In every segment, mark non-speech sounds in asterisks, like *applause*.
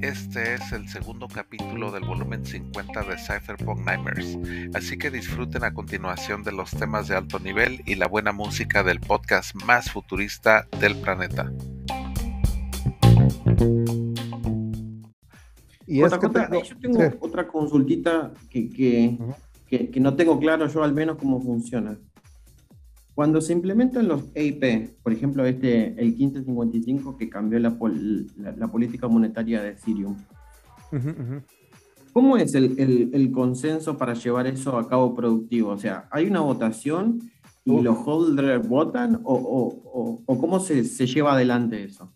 Este es el segundo capítulo del volumen 50 de Cypherpunk Nightmares, así que disfruten a continuación de los temas de alto nivel y la buena música del podcast más futurista del planeta. Y otra, yo tengo otra consultita que, que, no tengo claro yo al menos cómo funciona. Cuando se implementan los EIP, por ejemplo, este, el 1555 que cambió la, la, política monetaria de Ethereum, ¿cómo es el, el, consenso para llevar eso a cabo productivo? O sea, ¿hay una votación y los holders votan o, o, o, cómo se, se, lleva adelante eso?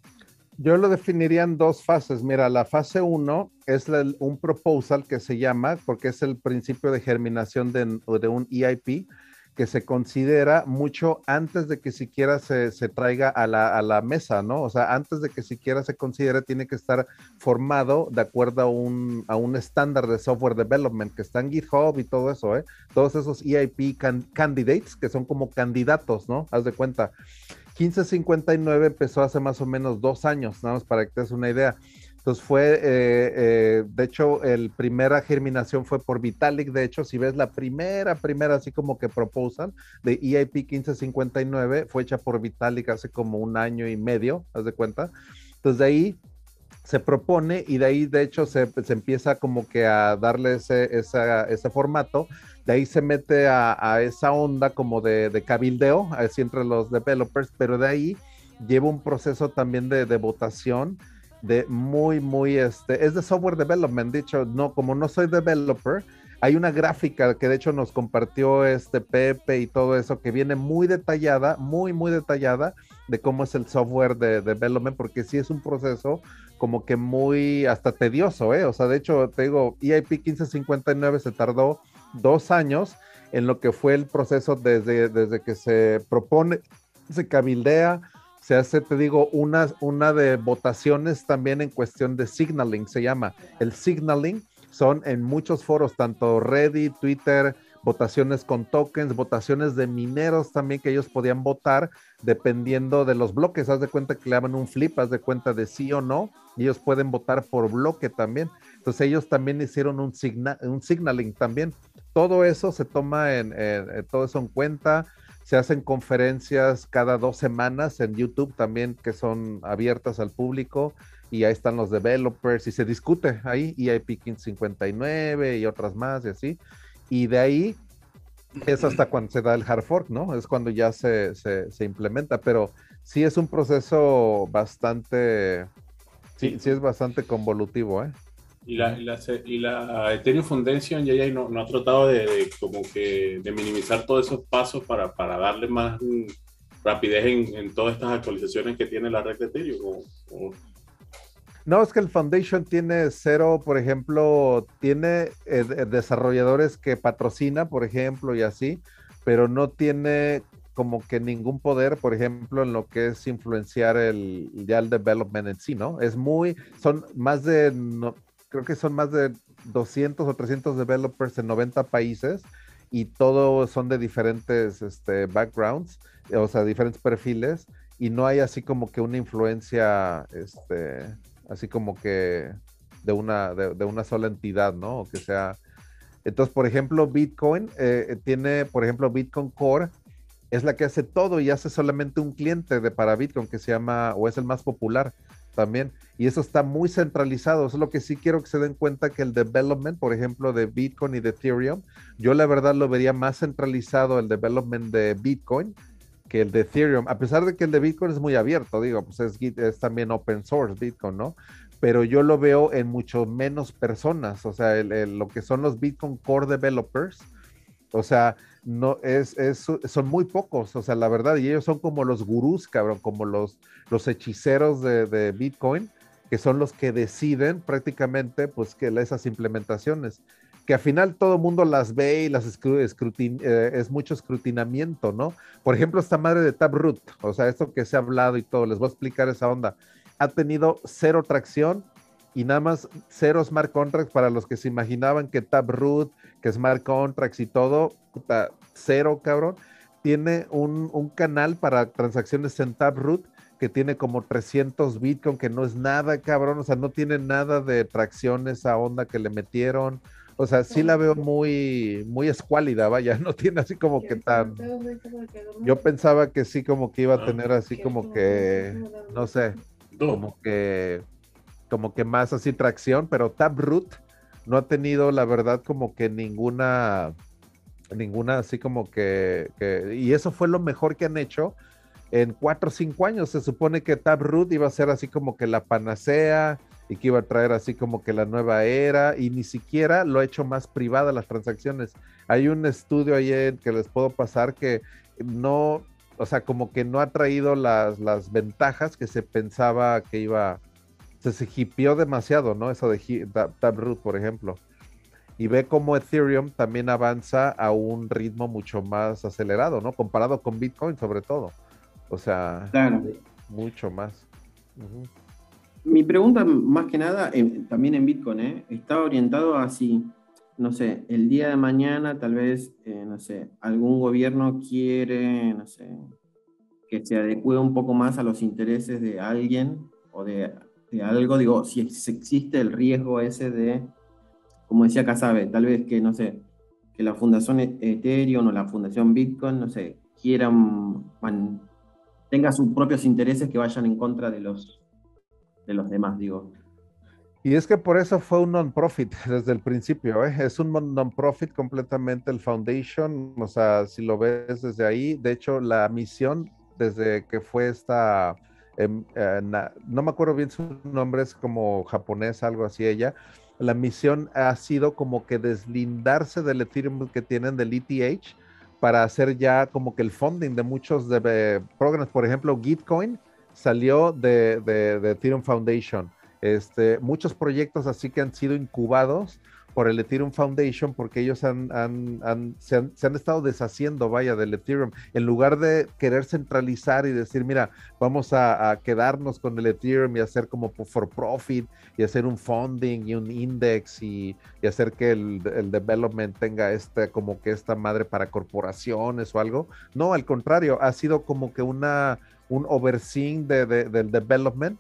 Yo lo definiría en dos fases. Mira, la fase uno es un proposal que se llama, porque es el principio de germinación de, de un EIP, que se considera mucho antes de que siquiera se, traiga a la, mesa, ¿no? O sea, antes de que siquiera se considere, tiene que estar formado de acuerdo a un, a un estándar de software development que está en GitHub y todo eso, ¿eh? Todos esos EIP candidates, que son como candidatos, ¿no? Haz de cuenta. 1559 empezó hace más o menos dos años, nada más para que te des una idea. Entonces fue, eh, eh, de hecho, el primera germinación fue por Vitalik. De hecho, si ves la primera, primera, así como que proposal de EIP 1559, fue hecha por Vitalik hace como un año y medio, haz de cuenta. Entonces de ahí se propone y de ahí, de hecho, se, empieza como que a darle ese, ese formato. De ahí se mete a, esa onda como de, de cabildeo, así entre los developers, pero de ahí lleva un proceso también de, de votación de muy, muy, este, es de software development, dicho, no, como no soy developer, hay una gráfica que de hecho nos compartió este Pepe y todo eso, que viene muy detallada, muy, muy detallada de cómo es el software de, development, porque sí es un proceso como que muy hasta tedioso, ¿eh? O sea, de hecho, te digo, EIP 1559 se tardó dos años en lo que fue el proceso desde, desde que se propone, se cabildea, se hace, te digo, una, una de votaciones también en cuestión de signaling, se llama. El signaling son en muchos foros, tanto Reddit, Twitter, votaciones con tokens, votaciones de mineros también que ellos podían votar dependiendo de los bloques. Haz de cuenta que le daban un flip, haz de cuenta de sí o no, y ellos pueden votar por bloque también. Entonces ellos también hicieron un, un signaling también. Todo eso se toma en, todo eso en cuenta se hacen conferencias cada dos semanas en YouTube también que son abiertas al público y ahí están los developers y se discute ahí EIP 1559 y otras más y así. Y de ahí es hasta cuando se da el hard fork, ¿no? Es cuando ya se, se, implementa, pero sí es un proceso bastante, sí, sí es bastante convolutivo, ¿eh? Y la, y la, Ethereum Foundation ya, ya no, no, ha tratado de, como que de minimizar todos esos pasos para, para darle más rapidez en, en, todas estas actualizaciones que tiene la red de Ethereum. No, es que el Foundation tiene cero, por ejemplo, tiene eh, desarrolladores que patrocina, por ejemplo, y así, pero no tiene como que ningún poder, por ejemplo, en lo que es influenciar el ya el development en sí, ¿no? Es muy, son más de creo que son más de 200 o 300 developers en 90 países y todos son de diferentes este, backgrounds, o sea, diferentes perfiles y no hay así como que una influencia, este, así como que de una, de, una sola entidad, ¿no? Que sea... Entonces, por ejemplo, Bitcoin eh, tiene, por ejemplo, Bitcoin Core es la que hace todo y hace solamente un cliente de para Bitcoin que se llama, o es el más popular, también. Y eso está muy centralizado. Eso es lo que sí quiero que se den cuenta que el development, por ejemplo, de Bitcoin y de Ethereum, yo la verdad lo vería más centralizado el development de Bitcoin que el de Ethereum, a pesar de que el de Bitcoin es muy abierto, digo, pues es, también open source Bitcoin, ¿no? Pero yo lo veo en mucho menos personas, o sea, lo que son los Bitcoin Core Developers, o sea, no es, es, son muy pocos, o sea, la verdad, y ellos son como los gurús, cabrón, como los, los hechiceros de, Bitcoin, que son los que deciden prácticamente, pues, que esas implementaciones, que al final todo el mundo las ve y las eh, es mucho escrutinamiento, ¿no? Por ejemplo, esta madre de Taproot, o sea, esto que se ha hablado y todo, les voy a explicar esa onda, ha tenido cero tracción y nada más cero smart contracts para los que se imaginaban que Taproot, que smart contracts y todo, puta, cero, cabrón. tiene un, un canal para transacciones en Taproot que tiene como 300 Bitcoin, que no es nada, cabrón, o sea, no tiene nada de tracción esa onda que le metieron. O sea, sí la veo muy, muy escuálida, vaya, *laughs* no tiene así como que tan... Yo pensaba que sí como que iba a tener así como que, no sé, como que, como que más así tracción, pero Taproot no ha tenido, la verdad, como que ninguna, ninguna así como que, y eso fue lo mejor que han hecho en cuatro o cinco años. Se supone que Taproot iba a ser así como que la panacea y que iba a traer así como que la nueva era y ni siquiera lo ha hecho más privada las transacciones. Hay un estudio ayer que les puedo pasar que no, o sea, como que no ha traído las, las ventajas que se pensaba que iba, se, se hipió demasiado, ¿no? Eso de Taproot, por ejemplo. Y ve cómo Ethereum también avanza a un ritmo mucho más acelerado, ¿no? Comparado con Bitcoin sobre todo. O sea, mucho más. Mi pregunta, más que nada, también en Bitcoin, ¿eh? está orientado a si, no sé, el día de mañana tal vez, eh, no sé, algún gobierno quiere, no sé, que se adecue un poco más a los intereses de alguien o de, algo, digo, si existe el riesgo ese de, como decía Casabe, tal vez que, no sé, que la fundación Ethereum o la fundación Bitcoin, no sé, quieran tenga sus propios intereses que vayan en contra de los, de los demás, digo. Y es que por eso fue un non-profit *laughs* desde el principio, ¿eh? es un non-profit completamente el Foundation, o sea, si lo ves desde ahí, de hecho la misión desde que fue esta, em, eh, no me acuerdo bien su nombre, es como japonés, algo así ella, la misión ha sido como que deslindarse del Ethereum que tienen del ETH para hacer ya como que el funding de muchos de, programas. Por ejemplo, Gitcoin salió de, de, de, Ethereum Foundation. Este, muchos proyectos así que han sido incubados por el Ethereum Foundation porque ellos han, se, han, estado deshaciendo, vaya, del Ethereum. En lugar de querer centralizar y decir, mira, vamos a, quedarnos con el Ethereum y hacer como for profit y hacer un funding y un index y, hacer que el, development tenga este, como que esta madre para corporaciones o algo. No, al contrario, ha sido como que una, un overseeing de, del development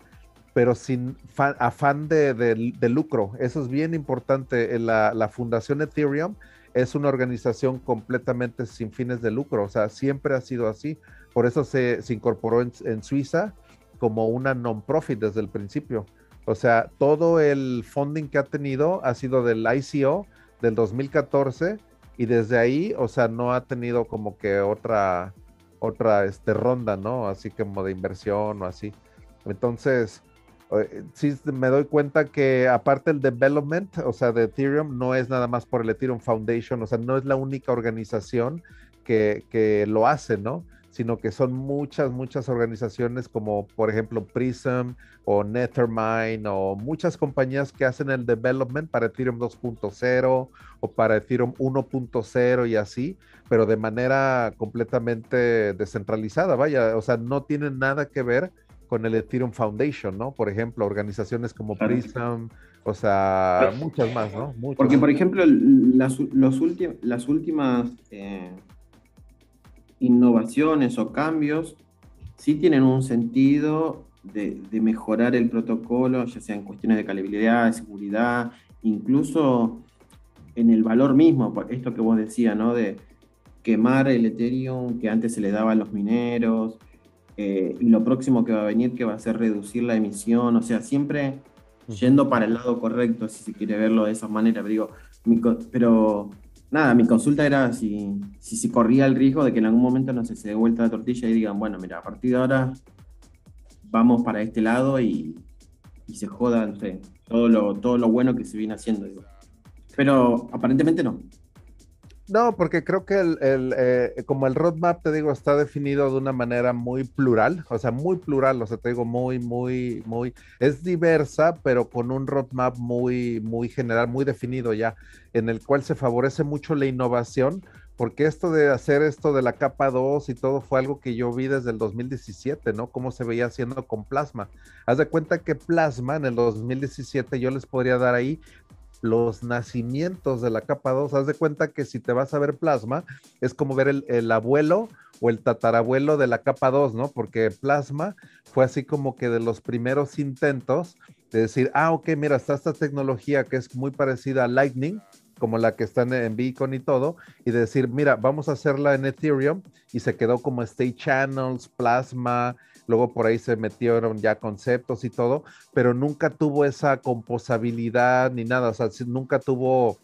pero sin afán de, lucro. Eso es bien importante. La, la, Fundación Ethereum es una organización completamente sin fines de lucro, o sea, siempre ha sido así. Por eso se, incorporó en, Suiza como una non-profit desde el principio. O sea, todo el funding que ha tenido ha sido del ICO del 2014 y desde ahí, o sea, no ha tenido como que otra, otra este, ronda, ¿no? Así como de inversión o así. Entonces, eh, sí me doy cuenta que aparte el development, o sea, de Ethereum, no es nada más por el Ethereum Foundation, o sea, no es la única organización que, que lo hace, ¿no? Sino que son muchas, muchas organizaciones como por ejemplo Prism o Nethermind o muchas compañías que hacen el development para Ethereum 2.0 o para Ethereum 1.0 y así, pero de manera completamente descentralizada, vaya, o sea, no tienen nada que ver con el Ethereum Foundation, ¿no? Por ejemplo, organizaciones como Prism, o sea, muchas más, ¿no? Porque, por ejemplo, las, los las últimas eh, innovaciones o cambios sí tienen un sentido de, mejorar el protocolo, ya sea en cuestiones de calidad, de seguridad, incluso en el valor mismo, esto que vos decías, ¿no? De quemar el Ethereum que antes se le daba a los mineros, eh, y lo próximo que va a venir que va a ser reducir la emisión, o sea, siempre yendo para el lado correcto, si se quiere verlo de esa manera, pero, digo, pero nada, mi consulta era si, si se corría el riesgo de que en algún momento no se dé vuelta la tortilla y digan, bueno, mira, a partir de ahora vamos para este lado y, y se joda, no sé, todo lo, todo lo bueno que se viene haciendo, digo. Pero aparentemente no. No, porque creo que el, eh, como el roadmap, te digo, está definido de una manera muy plural, o sea, muy plural, o sea, te digo, muy, muy, muy, es diversa, pero con un roadmap muy, muy general, muy definido ya, en el cual se favorece mucho la innovación, porque esto de hacer esto de la capa 2 y todo fue algo que yo vi desde el 2017, ¿no? Cómo se veía haciendo con plasma. Haz de cuenta que plasma en el 2017 yo les podría dar ahí los nacimientos de la capa 2. Haz de cuenta que si te vas a ver plasma, es como ver el, abuelo o el tatarabuelo de la capa 2, ¿no? Porque Plasma fue así como que de los primeros intentos de decir, ah, ok, mira, está esta tecnología que es muy parecida a Lightning, como la que está en, Beacon y todo, y de decir, mira, vamos a hacerla en Ethereum, y se quedó como State Channels, Plasma, luego por ahí se metieron ya conceptos y todo, pero nunca tuvo esa composabilidad ni nada, o sea, nunca tuvo,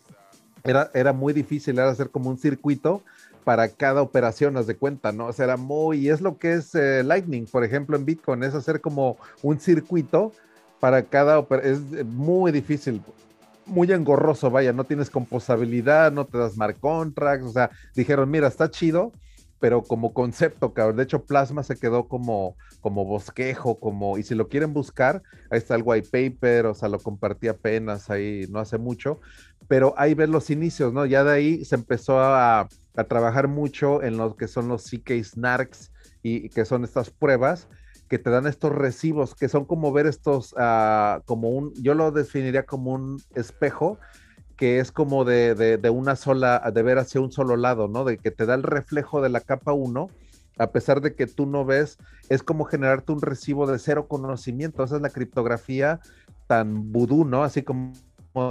era, era muy difícil, era hacer como un circuito para cada operación, haz de cuenta, ¿no? O sea, era muy, es lo que es eh, Lightning, por ejemplo, en Bitcoin, es hacer como un circuito para cada operación, es muy difícil, muy engorroso, vaya, no tienes composabilidad, no te das smart contracts, o sea, dijeron, mira, está chido, pero como concepto, cabrón. De hecho, Plasma se quedó como, como bosquejo, como, y si lo quieren buscar, ahí está el white paper, o sea, lo compartí apenas ahí no hace mucho, pero ahí ven los inicios, ¿no? Ya de ahí se empezó a, a trabajar mucho en lo que son los CK SNARKs y, que son estas pruebas que te dan estos recibos, que son como ver estos, uh, como un, yo lo definiría como un espejo, que es como de, de, una sola, de ver hacia un solo lado, ¿no? De que te da el reflejo de la capa 1, a pesar de que tú no ves, es como generarte un recibo de cero conocimiento. Esa es la criptografía tan vudú, ¿no? Así como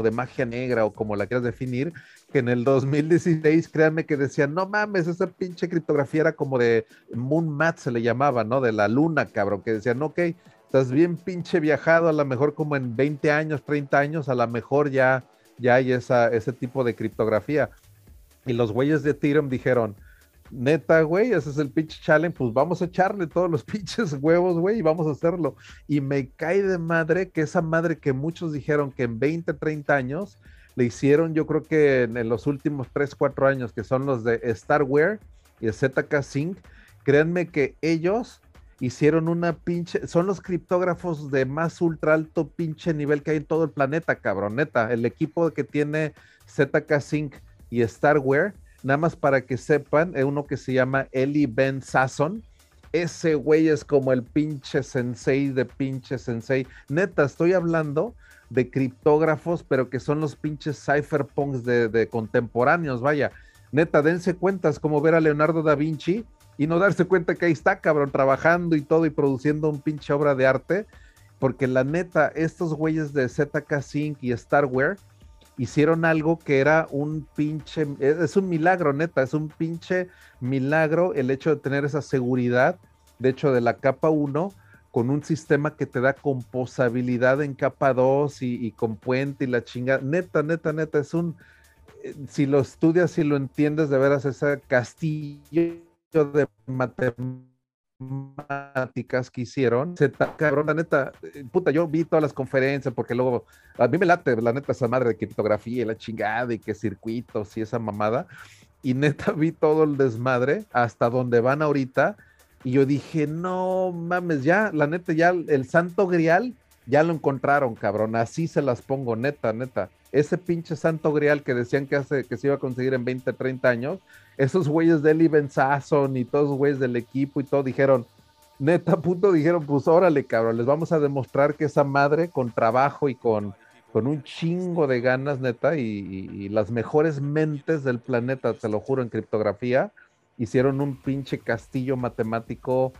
de magia negra o como la quieras definir, que en el 2016, créanme que decían, no mames, esa pinche criptografía era como de Moon Mat, se le llamaba, ¿no? De la luna, cabrón, que decían, ok, estás bien pinche viajado, a lo mejor como en 20 años, 30 años, a lo mejor ya ya hay esa, ese tipo de criptografía. Y los güeyes de Ethereum dijeron, neta, güey, ese es el pinche challenge, pues vamos a echarle todos los *laughs* pinches huevos, güey, y vamos a hacerlo. Y me cae de madre que esa madre que muchos dijeron que en 20, 30 años le hicieron, yo creo que en, los últimos 3, 4 años, que son los de Starware y ZK Sync, créanme que ellos hicieron una pinche, son los criptógrafos de más ultra alto pinche nivel que hay en todo el planeta, cabrón, neta, el equipo que tiene ZK Sync y Starware, nada más para que sepan, es uno que se llama Eli Ben Sasson, ese güey es como el pinche sensei de pinche sensei, neta, estoy hablando de criptógrafos, pero que son los pinches cypherpunks de, de contemporáneos, vaya, neta, dense cuentas como ver a Leonardo da Vinci, y no darse cuenta que ahí está, cabrón, trabajando y todo y produciendo un pinche obra de arte. Porque la neta, estos güeyes de ZK Sync y Starware hicieron algo que era un pinche, es un milagro, neta, es un pinche milagro el hecho de tener esa seguridad, de hecho, de la capa 1 con un sistema que te da composabilidad en capa 2 y, con puente y la chingada. Neta, neta, neta, es un, eh, si lo estudias y lo entiendes de veras, ese castillo de matemáticas que hicieron, se cabrón, la neta, eh, puta, yo vi todas las conferencias porque luego, a mí me late, la neta, esa madre de criptografía y la chingada y que circuitos y esa mamada, y neta *laughs* vi todo el desmadre hasta donde van ahorita, y yo dije, no mames, ya, la neta, ya el santo grial, ya lo encontraron, cabrón, así se las pongo, neta, neta. Ese pinche santo grial que decían que, hace, que se iba a conseguir en 20, 30 años, esos güeyes de Eli Benzazon y todos los güeyes del equipo y todo dijeron, neta, puto, dijeron, pues órale, cabrón, les vamos a demostrar que esa madre con trabajo y con, con un chingo de ganas, neta, y, las mejores mentes del planeta, te lo juro, en criptografía, hicieron un pinche castillo matemático,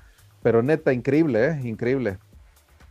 pero neta, increíble, ¿eh? Increíble.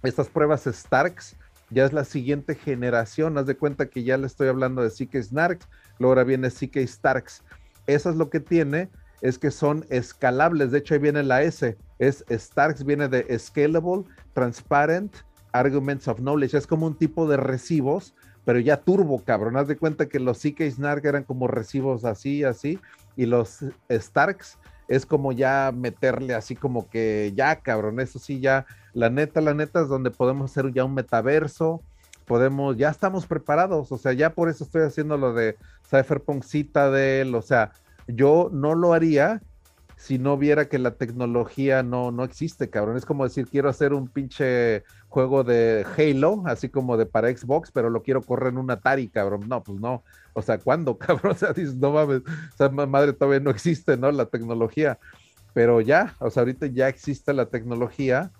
Estas pruebas Starks ya es la siguiente generación, haz de cuenta que ya le estoy hablando de CK Snarks, luego ahora viene CK Starks eso es lo que tiene, es que son escalables. De hecho, ahí viene la S. Es Starks, viene de Scalable, Transparent, Arguments of Knowledge. Es como un tipo de recibos, pero ya turbo, cabrón. Haz de cuenta que los CK Snark eran como recibos así, así. Y los Starks es como ya meterle así como que ya, cabrón. Eso sí, ya, la neta, la neta es donde podemos hacer ya un metaverso podemos, ya estamos preparados, o sea, ya por eso estoy haciendo lo de Cypherpunk Citadel, o sea, yo no lo haría si no viera que la tecnología no, no existe, cabrón. Es como decir, quiero hacer un pinche juego de Halo, así como de para Xbox, pero lo quiero correr en un Atari, cabrón. No, pues no. O sea, ¿cuándo, *laughs* cabrón? O sea, dices, no mames, o sea, madre, todavía no existe, ¿no? La tecnología. Pero ya, o sea, ahorita ya existe la tecnología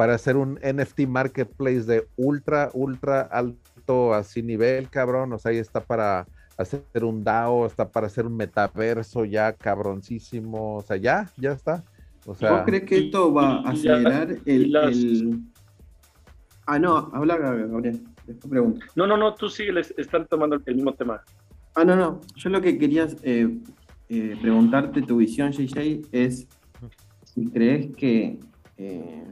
para hacer un NFT marketplace de ultra, ultra alto así nivel, cabrón. O sea, ahí está para hacer un DAO, está para hacer un metaverso ya cabroncísimo, o sea, ya, ya está. O sea, ¿Vos crees que esto va a acelerar el, Ah, no, habla Gabriel, después pregunta. No, no, no, tú sigue, están tomando el mismo tema. Ah, no, no, yo lo que quería eh, eh, preguntarte, tu visión, JJ, es si crees que eh,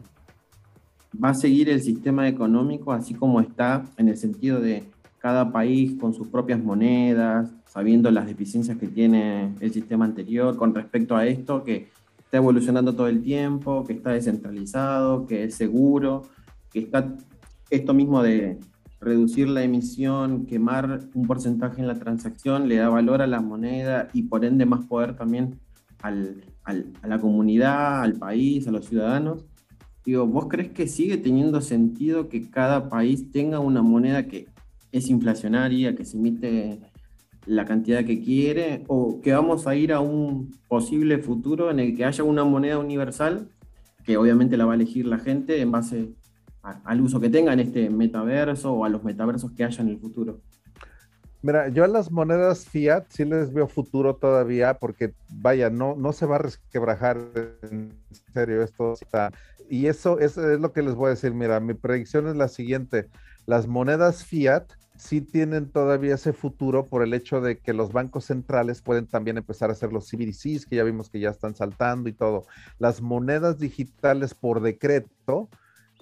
va a seguir el sistema económico así como está, en el sentido de cada país con sus propias monedas, sabiendo las deficiencias que tiene el sistema anterior con respecto a esto, que está evolucionando todo el tiempo, que está descentralizado, que es seguro, que está esto mismo de reducir la emisión, quemar un porcentaje en la transacción, le da valor a la moneda y por ende más poder también a la comunidad, al país, a los ciudadanos. Digo, ¿vos crees que sigue teniendo sentido que cada país tenga una moneda que es inflacionaria, que se emite la cantidad que quiere, o que vamos a ir a un posible futuro en el que haya una moneda universal, que obviamente la va a elegir la gente en base al uso que tenga en este metaverso o a los metaversos que haya en el futuro? Mira, yo a las monedas fiat sí les veo futuro todavía porque, vaya, no, no se va a resquebrajar en serio esto. y eso, es lo que les voy a decir. Mira, mi predicción es la siguiente. Las monedas fiat sí tienen todavía ese futuro por el hecho de que los bancos centrales pueden también empezar a hacer los CBDCs, que ya vimos que ya están saltando y todo. Las monedas digitales por decreto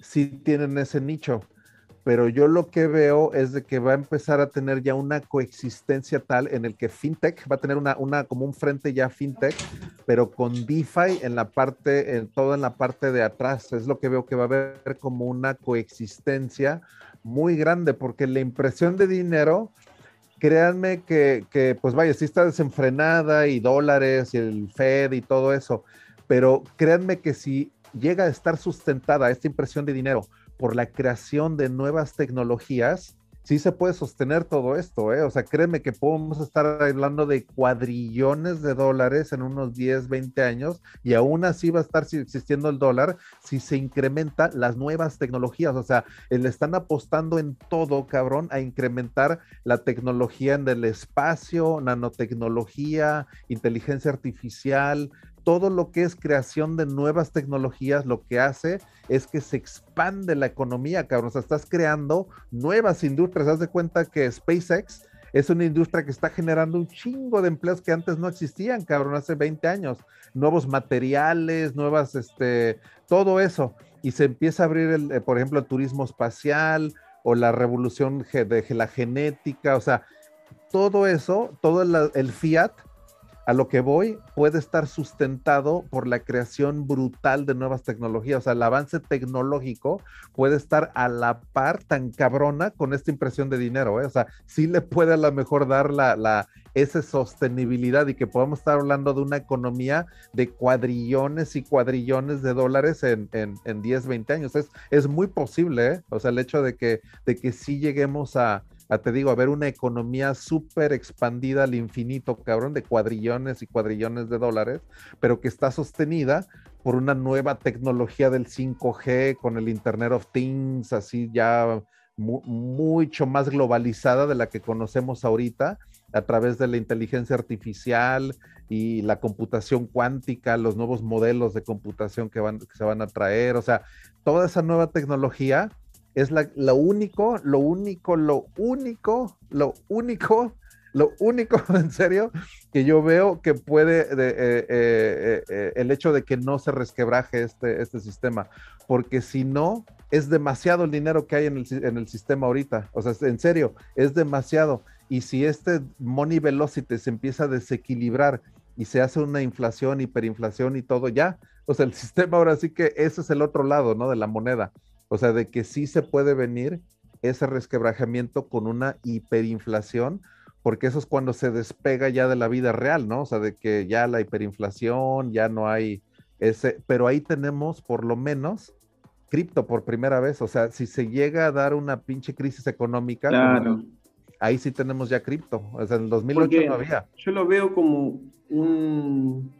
sí tienen ese nicho pero yo lo que veo es de que va a empezar a tener ya una coexistencia tal en el que FinTech va a tener una, como un frente ya FinTech, pero con DeFi en la parte, en todo en la parte de atrás. Es lo que veo que va a haber como una coexistencia muy grande, porque la impresión de dinero, créanme que, que pues vaya, sí está desenfrenada y dólares y el Fed y todo eso, pero créanme que si llega a estar sustentada esta impresión de dinero, por la creación de nuevas tecnologías, sí se puede sostener todo esto, ¿eh? O sea, créeme que podemos estar hablando de cuadrillones de dólares en unos 10, 20 años y aún así va a estar existiendo el dólar si se incrementa las nuevas tecnologías. O sea, le están apostando en todo, cabrón, a incrementar la tecnología en el espacio, nanotecnología, inteligencia artificial, todo lo que es creación de nuevas tecnologías, lo que hace es que se expande la economía, cabrón. O sea, estás creando nuevas industrias. Haz de cuenta que SpaceX es una industria que está generando un chingo de empleos que antes no existían, cabrón, hace 20 años. Nuevos materiales, nuevas, este, todo eso. Y se empieza a abrir, el, eh, por ejemplo, el turismo espacial o la revolución de la genética. O sea, todo eso, todo el fiat a lo que voy puede estar sustentado por la creación brutal de nuevas tecnologías. O sea, el avance tecnológico puede estar a la par tan cabrona con esta impresión de dinero. ¿eh? O sea, sí le puede a lo mejor dar la, esa sostenibilidad y que podamos estar hablando de una economía de cuadrillones y cuadrillones de dólares en, en, en 10, 20 años. Es, es muy posible, ¿eh? O sea, el hecho de que, de que sí lleguemos a a, te digo, a ver una economía súper expandida al infinito, cabrón, de cuadrillones y cuadrillones de dólares, pero que está sostenida por una nueva tecnología del 5G con el Internet of Things, así ya mucho más globalizada de la que conocemos ahorita a través de la inteligencia artificial y la computación cuántica, los nuevos modelos de computación que, que se van a traer, o sea, toda esa nueva tecnología es la, lo único, lo único, lo único, lo único, lo único, *laughs* en serio, que yo veo que puede, eh, eh, eh, el hecho de que no se resquebraje este, este sistema, porque si no, es demasiado el dinero que hay en el, en el sistema ahorita, o sea, en serio, es demasiado. Y si este money velocity se empieza a desequilibrar y se hace una inflación, hiperinflación y todo, ya, o sea, el *laughs* sistema ahora sí que ese es el otro lado, ¿no? De la moneda. O sea, de que sí se puede venir ese resquebrajamiento con una hiperinflación, porque eso es cuando se despega ya de la vida real, ¿no? O sea, de que ya la hiperinflación, ya no hay ese, pero ahí tenemos por lo menos cripto por primera vez, o sea, si se llega a dar una pinche crisis económica, ahí sí tenemos ya cripto, o sea, en el 2008 no había. Yo lo veo como un,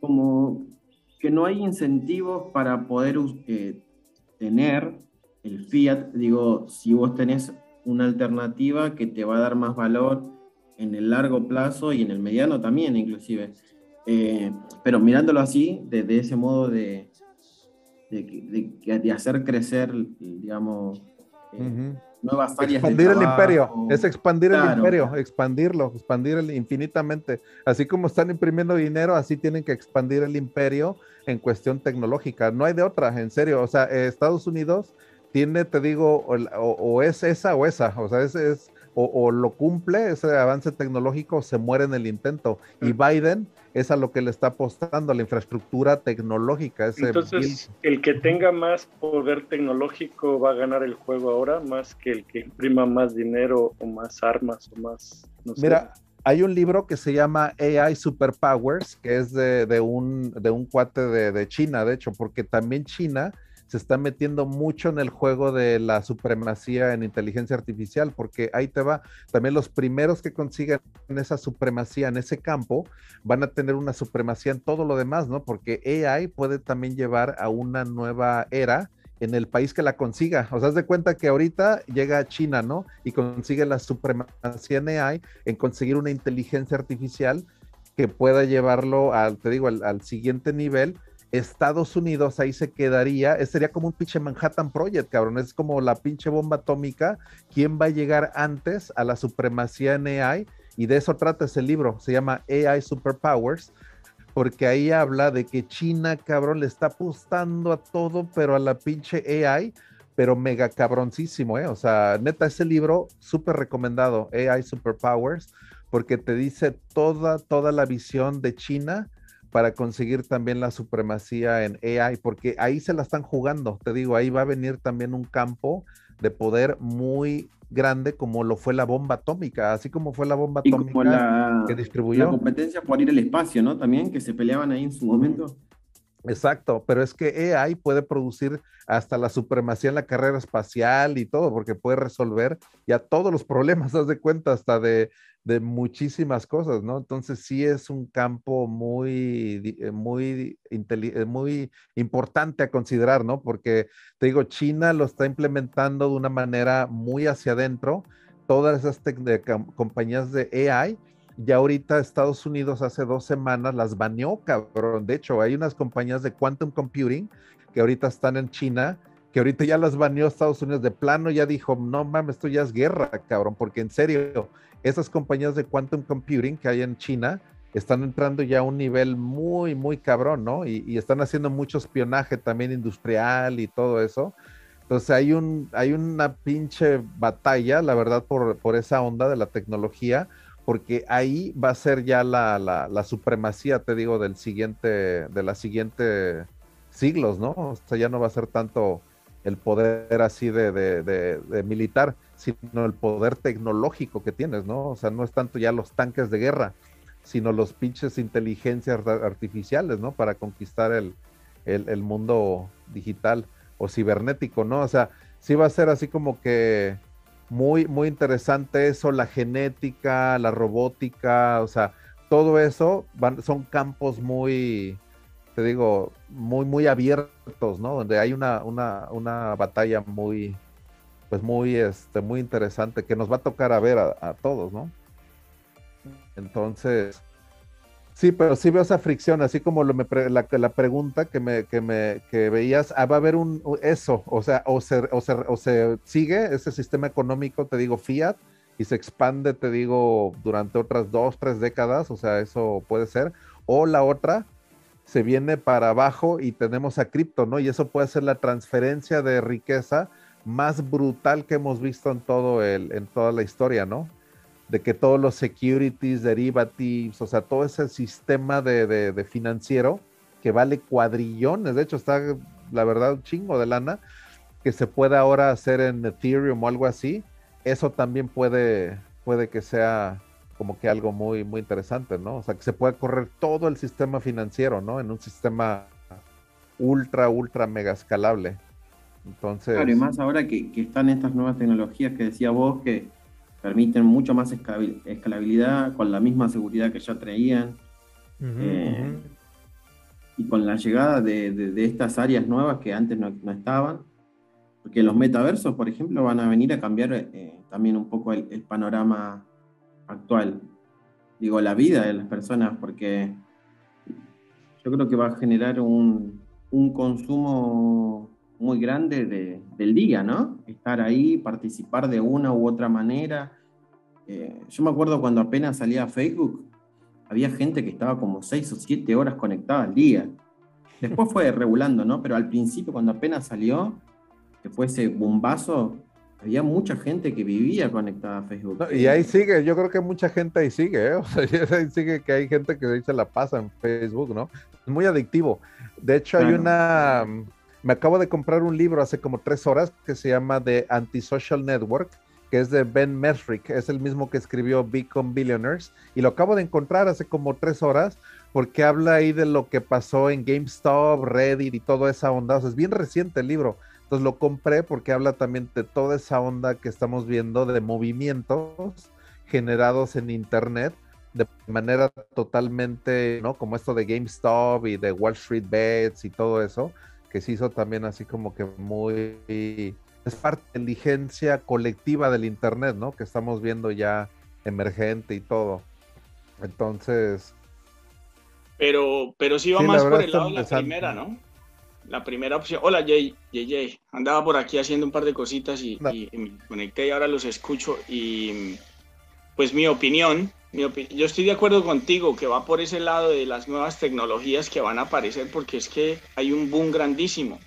como que no hay incentivos para poder eh, tener el fiat, digo, si vos tenés una alternativa que te va a dar más valor en el largo plazo y en el mediano también, inclusive. Eh, pero mirándolo así, de, ese modo de, de, hacer crecer, digamos, eh, nuevas áreas Expandir el imperio, es expandir el imperio, expandirlo, expandir infinitamente. Así como están imprimiendo dinero, así tienen que expandir el imperio en cuestión tecnológica. No hay de otra, en serio. O sea, Estados Unidos tiene, te digo, o, es esa o esa. O sea, es, es o, lo cumple ese avance tecnológico, se muere en el intento. Y Biden es a lo que le está apostando, a la infraestructura tecnológica. Entonces, el que tenga más poder tecnológico va a ganar el juego ahora, más que el que imprima más dinero o más armas o más... Mira, hay un libro que se llama AI Superpowers, que es de, un, de un cuate de, de China, de hecho, porque también China se está metiendo mucho en el juego de la supremacía en inteligencia artificial, porque ahí te va, también los primeros que consigan esa supremacía en ese campo van a tener una supremacía en todo lo demás, ¿no? Porque AI puede también llevar a una nueva era en el país que la consiga. O sea, haz de cuenta que ahorita llega China, ¿no? Y consigue la supremacía en AI, en conseguir una inteligencia artificial que pueda llevarlo te digo, al siguiente nivel Estados Unidos ahí se quedaría, sería como un pinche Manhattan Project, cabrón, es como la pinche bomba atómica, ¿quién va a llegar antes a la supremacía en AI? Y de eso trata ese libro, se llama AI Superpowers, porque ahí habla de que China, cabrón, le está apostando a todo, pero a la pinche AI, pero mega cabroncísimo, ¿eh? O sea, neta, ese libro súper recomendado, AI Superpowers, porque te dice toda, toda la visión de China para conseguir también la supremacía en AI, porque ahí se la están jugando, te digo, ahí va a venir también un campo de poder muy grande como lo fue la bomba atómica, así como fue la bomba atómica que distribuyó. La competencia por ir al espacio, ¿no? También que se peleaban ahí en su momento. Exacto, pero es que AI puede producir hasta la supremacía en la carrera espacial y todo, porque puede resolver ya todos los problemas, *laughs* haz de cuenta, hasta de de muchísimas cosas, ¿no? Entonces sí es un campo muy, eh, muy, eh, muy importante a considerar, ¿no? Porque te digo, China lo está implementando de una manera muy hacia adentro, todas esas compañías de AI, ya ahorita Estados Unidos hace dos semanas las baneó, cabrón. De hecho, hay unas compañías de quantum computing que ahorita están en China que ahorita ya las baneó Estados Unidos de plano, ya dijo, no mames, esto ya es guerra, cabrón, porque en serio, esas compañías de quantum computing que hay en China están entrando ya a un nivel muy, muy cabrón, ¿no? Y, están haciendo mucho espionaje también industrial y todo eso. Entonces hay, un, hay una pinche batalla, la verdad, por, por esa onda de la tecnología, porque ahí va a ser ya la, la, supremacía, te digo, del siguiente, de la siguiente siglos, ¿no? O sea, ya no va a ser tanto el poder así de, de, militar, sino el poder tecnológico que tienes, ¿no? O sea, no es tanto ya los tanques de guerra, sino los pinches inteligencias artificiales, ¿no? Para conquistar el, el, mundo digital o cibernético, ¿no? O sea, sí va a ser así como que muy, muy interesante eso, la genética, la robótica, o sea, todo eso van, son campos muy, te digo, muy, muy abiertos, ¿no? Donde hay una, una, una batalla muy, pues muy, este, muy interesante que nos va a tocar a ver a, todos, ¿no? Entonces, sí, pero sí veo esa fricción, así como lo, la, la, pregunta que me, que me veías, ah, va a haber un eso, o sea, o se, o se, o se sigue ese sistema económico, te digo, fiat, y se expande, te digo, durante otras dos, tres décadas, o sea, eso puede ser, o la otra, se viene para abajo y tenemos a cripto, ¿no? Y eso puede ser la transferencia de riqueza más brutal que hemos visto en todo el, en toda la historia, ¿no? De que todos los securities, derivatives, o sea, todo ese sistema de, financiero que vale cuadrillones, de hecho está, la verdad, un chingo de lana, que se puede ahora hacer en Ethereum o algo así, eso también puede, puede que sea como que algo muy, muy interesante, ¿no? O sea, que se puede correr todo el sistema financiero, ¿no? En un sistema ultra, ultra mega escalable. Entonces... Claro, y más ahora que, están estas nuevas tecnologías que decía vos que permiten mucho más escalabilidad con la misma seguridad que ya traían. Eh, y con la llegada de, estas áreas nuevas que antes no, estaban, porque los metaversos, por ejemplo, van a venir a cambiar eh, también un poco el, panorama actual. digo, la vida de las personas, porque yo creo que va a generar un, un consumo muy grande de, del día, ¿no? Estar ahí, participar de una u otra manera. Eh, yo me acuerdo cuando apenas salía a Facebook, había gente que estaba como seis o siete horas conectada al día. Después fue *laughs* regulando, ¿no? Pero al principio, cuando apenas salió, que fue ese bombazo, había mucha gente que vivía conectada a Facebook. y ahí sigue, yo creo que mucha gente ahí sigue, ¿eh? *laughs* o sea, ahí sigue que hay gente que se la pasa en Facebook, ¿no? Es muy adictivo. De hecho, hay una, me acabo de comprar un libro hace como tres horas que se llama The Antisocial Network, que es de Ben Mesrick, es el mismo que escribió Become Billionaires, y lo acabo de encontrar hace como tres horas, porque habla ahí de lo que pasó en GameStop, Reddit y toda esa onda. O sea, es bien reciente el libro. Entonces lo compré porque habla también de toda esa onda que estamos viendo de movimientos generados en Internet de manera totalmente, ¿no? Como esto de GameStop y de Wall Street Bets y todo eso, que se hizo también así como que muy... Es parte de la inteligencia colectiva del Internet, ¿no? Que estamos viendo ya emergente y todo. Entonces... Pero, pero sí va más por el lado de la primera, ¿no? la primera opción. Hola, Jay, Jay, Andaba por aquí haciendo un par de cositas y, me conecté y ahora los escucho. Y pues mi opinión, yo estoy de acuerdo contigo que va por ese lado de las nuevas tecnologías que van a aparecer porque es que hay un boom grandísimo.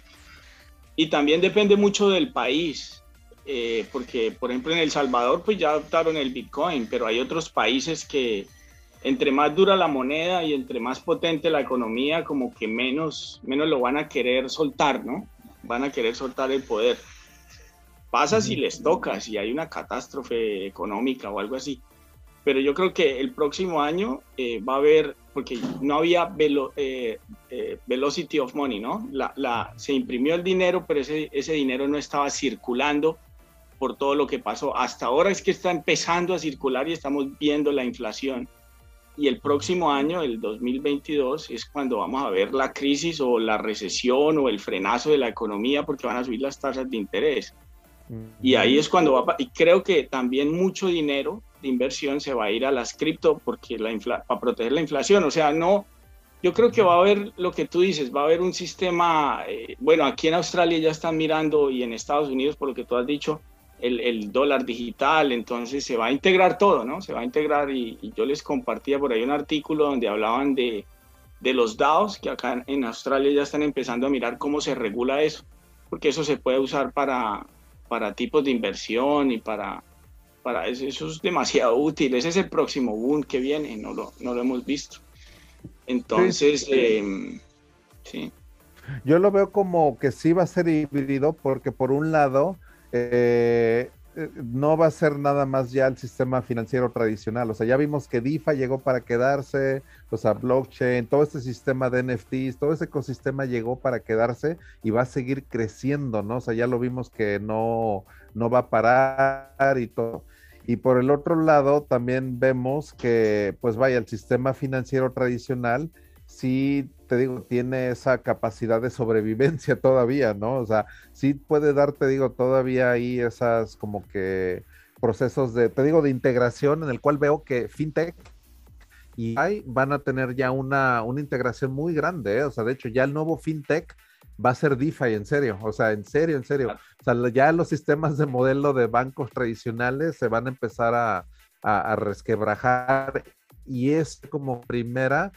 Y también depende mucho del país. Eh, porque, por ejemplo, en El Salvador, pues ya adoptaron el Bitcoin, pero hay otros países que, entre más dura la moneda y entre más potente la economía, como que menos, menos lo van a querer soltar, ¿no? Van a querer soltar el poder. Pasa si les toca, si hay una catástrofe económica o algo así. Pero yo creo que el próximo año eh, va a haber, porque no había eh, eh, velocity of money, ¿no? La, la, se imprimió el dinero, pero ese, ese dinero no estaba circulando por todo lo que pasó. Hasta ahora es que está empezando a circular y estamos viendo la inflación y el próximo año, el 2022, es cuando vamos a ver la crisis o la recesión o el frenazo de la economía porque van a subir las tasas de interés. Y ahí es cuando va, y creo que también mucho dinero de inversión se va a ir a las cripto porque la para proteger la inflación, o sea, no, yo creo que va a haber lo que tú dices, va a haber un sistema, eh, bueno, aquí en Australia ya están mirando y en Estados Unidos, por lo que tú has dicho, el, dólar digital, entonces se va a integrar todo, ¿no? Se va a integrar y, yo les compartía por ahí un artículo donde hablaban de, de, los DAOs, que acá en Australia ya están empezando a mirar cómo se regula eso, porque eso se puede usar para, para tipos de inversión y para, para eso, eso es demasiado útil, ese es el próximo boom que viene, no lo, no lo hemos visto. Entonces, sí. Em, sí. Yo lo veo como que sí va a ser híbrido porque por un lado eh, eh, no va a ser nada más ya el sistema financiero tradicional. O sea, ya vimos que DIFA llegó para quedarse, o sea, blockchain, todo este sistema de NFTs, todo ese ecosistema llegó para quedarse y va a seguir creciendo, ¿no? O sea, ya lo vimos que no, no va a parar y todo. Y por el otro lado, también vemos que, pues vaya, el sistema financiero tradicional sí, te digo, tiene esa capacidad de sobrevivencia *laughs* todavía, ¿no? O sea, sí puede dar, te digo, todavía ahí esas como que procesos de, te digo, de integración en el cual veo que FinTech y hay van a tener ya una, una integración muy grande, ¿eh? o sea, de hecho ya el nuevo FinTech va a ser DeFi, en serio, o sea, en serio, en serio. O sea, ya los sistemas de modelo de bancos tradicionales se van a empezar a, a resquebrajar y es como primera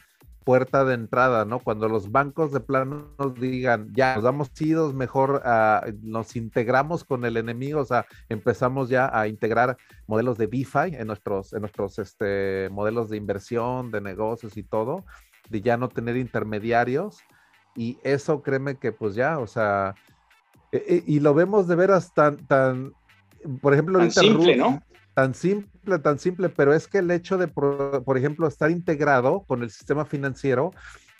puerta de entrada, ¿no? Cuando los bancos de plano nos digan, ya, nos damos chidos, mejor uh, nos integramos con el enemigo, o sea, empezamos ya a integrar modelos de DeFi en nuestros, en nuestros este, modelos de inversión, de negocios y todo, de ya no tener intermediarios. Y eso, créeme que pues ya, o sea, e, e, y lo vemos de veras tan, tan, por ejemplo, tan simple, ¿no? tan simple, tan simple, pero es que el hecho de, por, ejemplo, estar integrado con el sistema financiero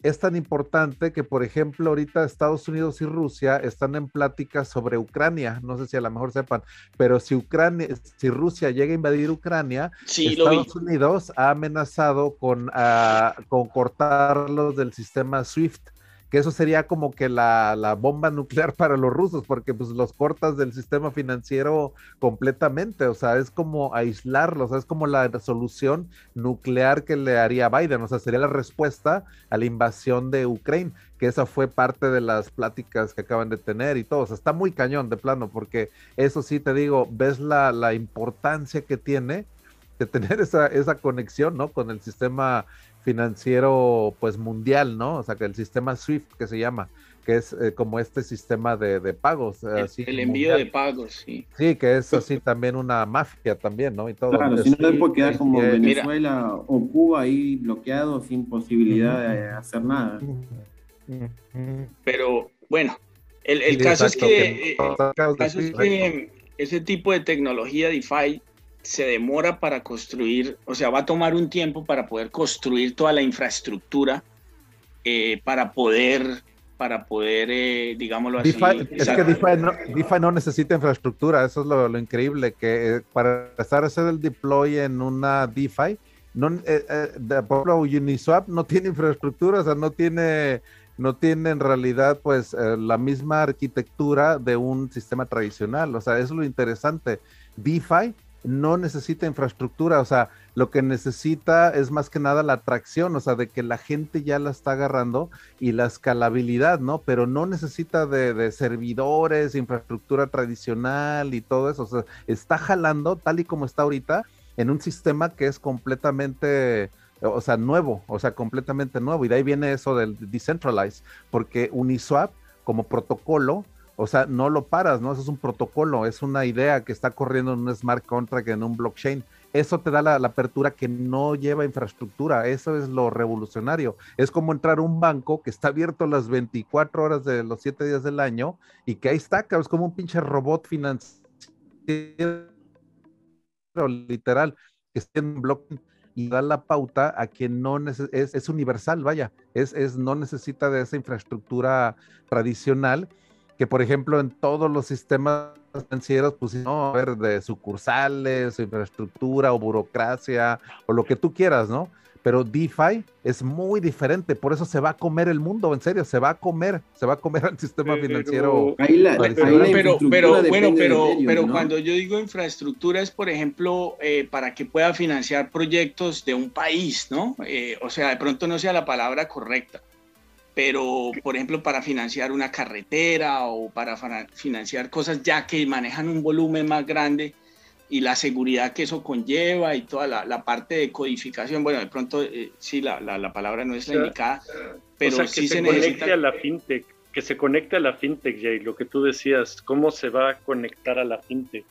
es tan importante que, por ejemplo, ahorita Estados Unidos y Rusia están en pláticas sobre Ucrania. No sé si a lo mejor sepan, pero si Ucrania, si Rusia llega a invadir Ucrania, Estados Unidos ha amenazado con, uh, con cortarlos del sistema SWIFT eso sería como que la, bomba nuclear *laughs* para los rusos, porque pues los cortas del sistema financiero completamente, o sea, es como aislarlos, es como la solución nuclear que le haría Biden, o sea, sería la respuesta a la invasión de Ucrania, que esa fue parte de las pláticas que acaban de tener y todo, o sea, está muy cañón de plano, porque eso sí te digo, ves la, la importancia que tiene de tener esa, esa conexión, ¿no? Con el sistema financiero pues mundial, ¿no? O sea, que el sistema SWIFT que se llama, que es eh, como este sistema de, pagos. el, envío de pagos, sí. Sí, que es así también una mafia también, ¿no? Y todo. Claro, si no puede quedar como Venezuela o Cuba ahí bloqueado sin posibilidad de hacer nada. Pero bueno, el, caso es que, eh, el caso es que ese tipo de tecnología DeFi se demora para construir, o sea, va a tomar un tiempo para poder construir toda la infraestructura eh, para poder, para poder, eh, digámoslo así. es que DeFi no, necesita infraestructura, eso es lo, increíble, que eh, para estar a hacer el deploy en una DeFi, no, por ejemplo, Uniswap no tiene infraestructura, o sea, no tiene no tiene en realidad pues la misma arquitectura de un sistema tradicional, o sea, eso es lo interesante. DeFi no necesita infraestructura, o sea, lo que necesita es más que nada la atracción, o sea, de que la gente ya la está agarrando y la escalabilidad, ¿no? Pero no necesita de, servidores, infraestructura tradicional y todo eso, o sea, está jalando tal y como está ahorita en un sistema que es completamente, o sea, nuevo, o sea, completamente nuevo, y de ahí viene eso del decentralized, porque Uniswap como protocolo, o sea, no lo paras, ¿no? Eso es un protocolo, es una idea que está corriendo en un smart contract, en un blockchain. Eso te da la, apertura que no lleva infraestructura. Eso es lo revolucionario. Es como entrar a un banco que está abierto las 24 horas de los 7 días del año y que ahí está, es como un pinche robot financiero, literal, que está en blockchain y da la pauta a quien no es, es universal, vaya, es, es, no necesita de esa infraestructura tradicional que por ejemplo en todos los sistemas financieros, pues no, a ver, de sucursales, infraestructura o burocracia o lo que tú quieras, ¿no? Pero DeFi es muy diferente, por eso se va a comer el mundo, en serio, se va a comer, se va a comer al sistema financiero. pero, pero, bueno, pero, pero cuando yo digo infraestructura es, por ejemplo, eh, para que pueda financiar proyectos de un país, ¿no? Eh, o sea, de pronto no sea la palabra correcta pero por ejemplo para financiar una carretera o para financiar cosas ya que manejan un volumen más grande y la seguridad que eso conlleva y toda la, parte de codificación, bueno, de pronto eh, sí, la, la, palabra no es la indicada, pero que sí se, conecte a la fintech, que se conecte a la fintech, Jay, lo que tú decías, ¿cómo se va a conectar a la fintech?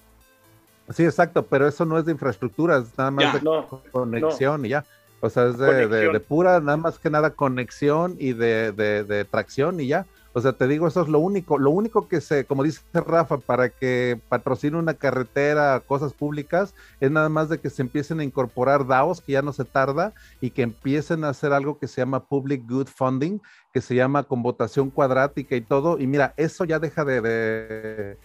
Sí, exacto, pero eso no es de infraestructura, es nada más de conexión y ya. O sea, es de, pura, nada más que nada conexión y de, tracción y ya. O sea, te digo, eso es lo único. Lo único que se, como dice Rafa, para que patrocine una carretera, cosas públicas, es nada más de que se empiecen a incorporar DAOs, que ya no se tarda, y que empiecen a hacer algo que se llama Public Good Funding, que se llama con votación cuadrática y todo. Y mira, eso ya deja de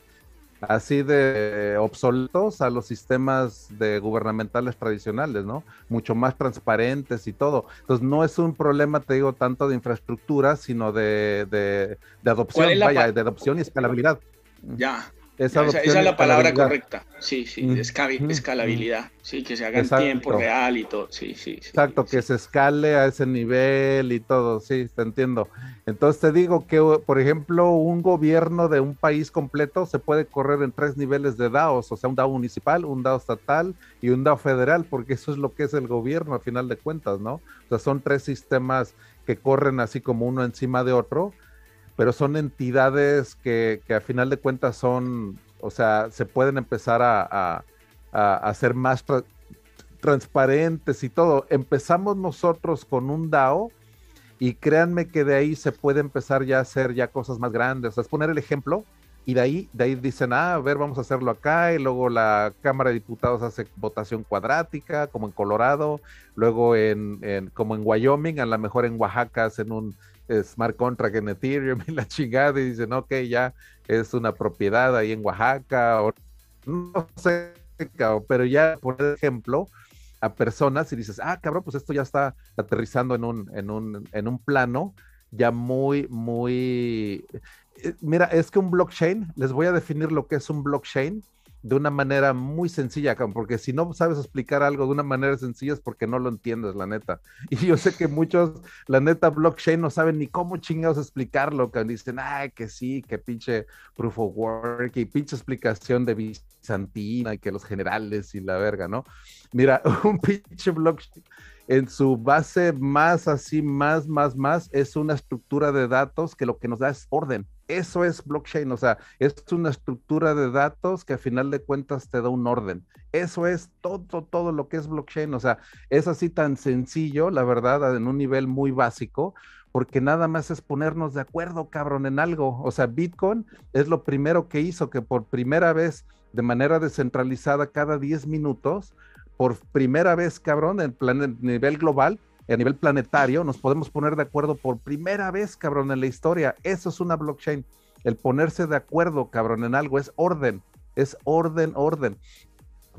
así de obsoletos a los sistemas de gubernamentales tradicionales, ¿no? Mucho más transparentes y todo. Entonces no es un problema, te digo, tanto de infraestructura, sino de, de, de adopción, vaya, de adopción y escalabilidad. Ya, esa, es la palabra correcta. Sí, sí, escalabilidad. Sí, que se haga en tiempo real y todo. Sí, sí. Exacto, que se escale a ese nivel y todo. Sí, te entiendo. Entonces te digo que, por ejemplo, un gobierno de un país completo se puede correr en tres niveles de DAOs, o sea, un DAO municipal, un DAO estatal y un DAO federal, porque eso es lo que es el gobierno a final de cuentas, ¿no? O sea, son tres sistemas que corren así como uno encima de otro pero son entidades que, que a final de cuentas son, o sea, se pueden empezar a, a, ser más transparentes y todo. Empezamos nosotros con un DAO y créanme que de ahí se puede empezar ya a hacer ya cosas más grandes. O sea, es poner el ejemplo y de ahí, de ahí dicen, ah, a ver, vamos a harlo acá, y luego la Cámara de Diputados hace votación cuadrática, como en Colorado, luego en, en como en Wyoming, a lo mejor en Oaxaca hacen un smart contract en Ethereum *laughs* y la chingada y dicen, ok, ya es una propiedad ahí en Oaxaca o no sé, pero ya por ejemplo a personas y dices, ah, cabrón, pues esto ya está aterrizando en un, en un, en un plano ya muy, muy... Eh, mira, es que un blockchain, les voy a definir lo que es un blockchain de una manera muy sencilla, porque si no sabes explicar algo de una manera sencilla es porque no lo entiendes, la neta. *laughs* Y yo sé que muchos, la neta, blockchain no saben ni cómo chingados explicarlo, que dicen, ay, que sí, que pinche proof of work y pinche explicación de Bizantina y que los generales y la verga, ¿no? Mira, *laughs* un pinche blockchain en su base más así, más, más, más, es una estructura de datos que lo que nos da es orden. Eso es blockchain, o sea, es una estructura de datos que a final de cuentas te da un orden. Eso es todo, todo lo que es blockchain, o sea, es así tan sencillo, la verdad, en un nivel muy básico, porque nada más es ponernos de acuerdo, cabrón, en algo. O sea, Bitcoin es lo primero que hizo que por primera vez, de manera descentralizada, cada 10 minutos, por primera vez, cabrón, en plan, nivel global, a nivel planetario, nos podemos poner de acuerdo por primera vez, cabrón, en la historia. Eso es una blockchain. El ponerse de acuerdo, cabrón, en algo es orden, es orden, orden.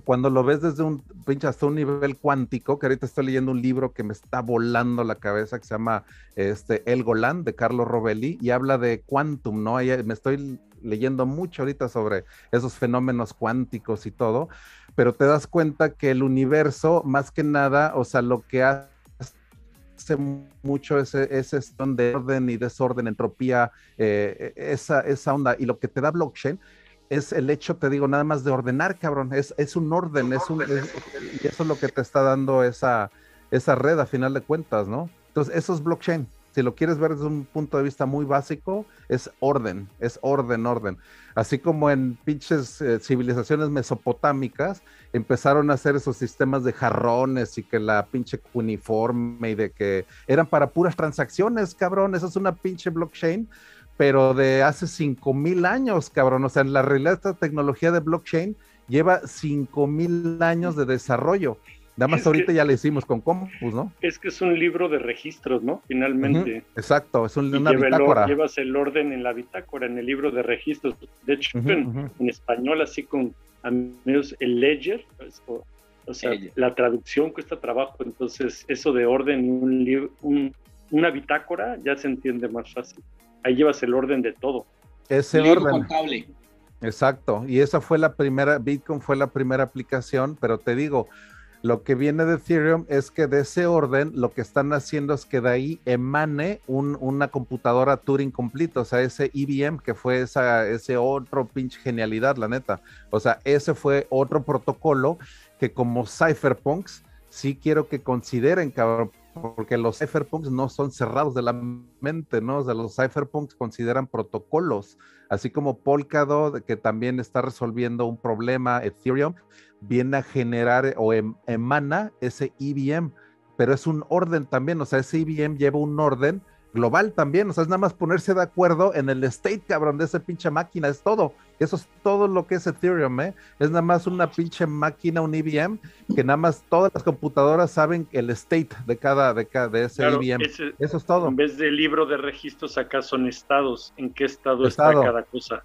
Cuando lo ves desde un pinche hasta un nivel cuántico, que ahorita estoy leyendo un libro que me está volando la cabeza que se llama este, El Golán de Carlos Robelli y habla de quantum, ¿no? me estoy leyendo mucho ahorita sobre esos fenómenos cuánticos y todo pero te das cuenta que el universo, más que nada, o sea, lo que hace mucho ese, de orden y desorden, entropía, eh, esa, esa onda, y lo que te da blockchain es el hecho, te digo, nada más de ordenar, cabrón, es, es un orden, es un, y eso es lo que te está dando esa, esa red a final de cuentas, ¿no? Entonces, eso es blockchain si lo quieres ver desde un punto de vista muy básico, es orden, es orden, orden. Así como en pinches eh, civilizaciones mesopotámicas empezaron a hacer esos sistemas de jarrones y que la pinche uniforme y de que eran para puras transacciones, cabrón. Eso es una pinche blockchain, pero de hace 5000 años, cabrón. O sea, en la realidad, esta tecnología de blockchain lleva 5000 años de desarrollo. Nada más ahorita ya le hicimos con Compus, ¿no? Es que es un libro de registros, ¿no? Finalmente. Exacto, es un, una bitácora. llevas el orden en la bitácora, en el libro de registros. De hecho, en, español, así con menos el ledger, pues, o, sea, la traducción cuesta trabajo, entonces eso de orden y un, un, una bitácora ya se entiende más fácil. Ahí llevas el orden de todo. Ese orden. Contable. Exacto, y esa fue la primera, Bitcoin fue la primera aplicación, pero te digo, lo que viene de Ethereum es que de ese orden lo que están haciendo es que de ahí emane una computadora Turing complete, o sea, ese IBM que fue ese otro pinche genialidad, la neta. O sea, ese fue otro protocolo que como cypherpunks sí quiero que consideren, cabrón, porque los cypherpunks no son cerrados de la mente, ¿no? O sea, los cypherpunks consideran protocolos, así como Polkadot, que también está resolviendo un problema, Ethereum, viene a generar o em, emana ese IBM, pero es un orden también, o sea, ese IBM lleva un orden global también, o sea, es nada más ponerse de acuerdo en el state, cabrón, de esa pinche máquina, es todo. Eso es todo lo que es Ethereum, ¿eh? Es nada más una pinche máquina, un IBM, que nada más todas las computadoras saben el state de cada, de cada, de ese IBM. Eso es todo. En vez del libro de registros, acá son estados, en qué estado. está cada cosa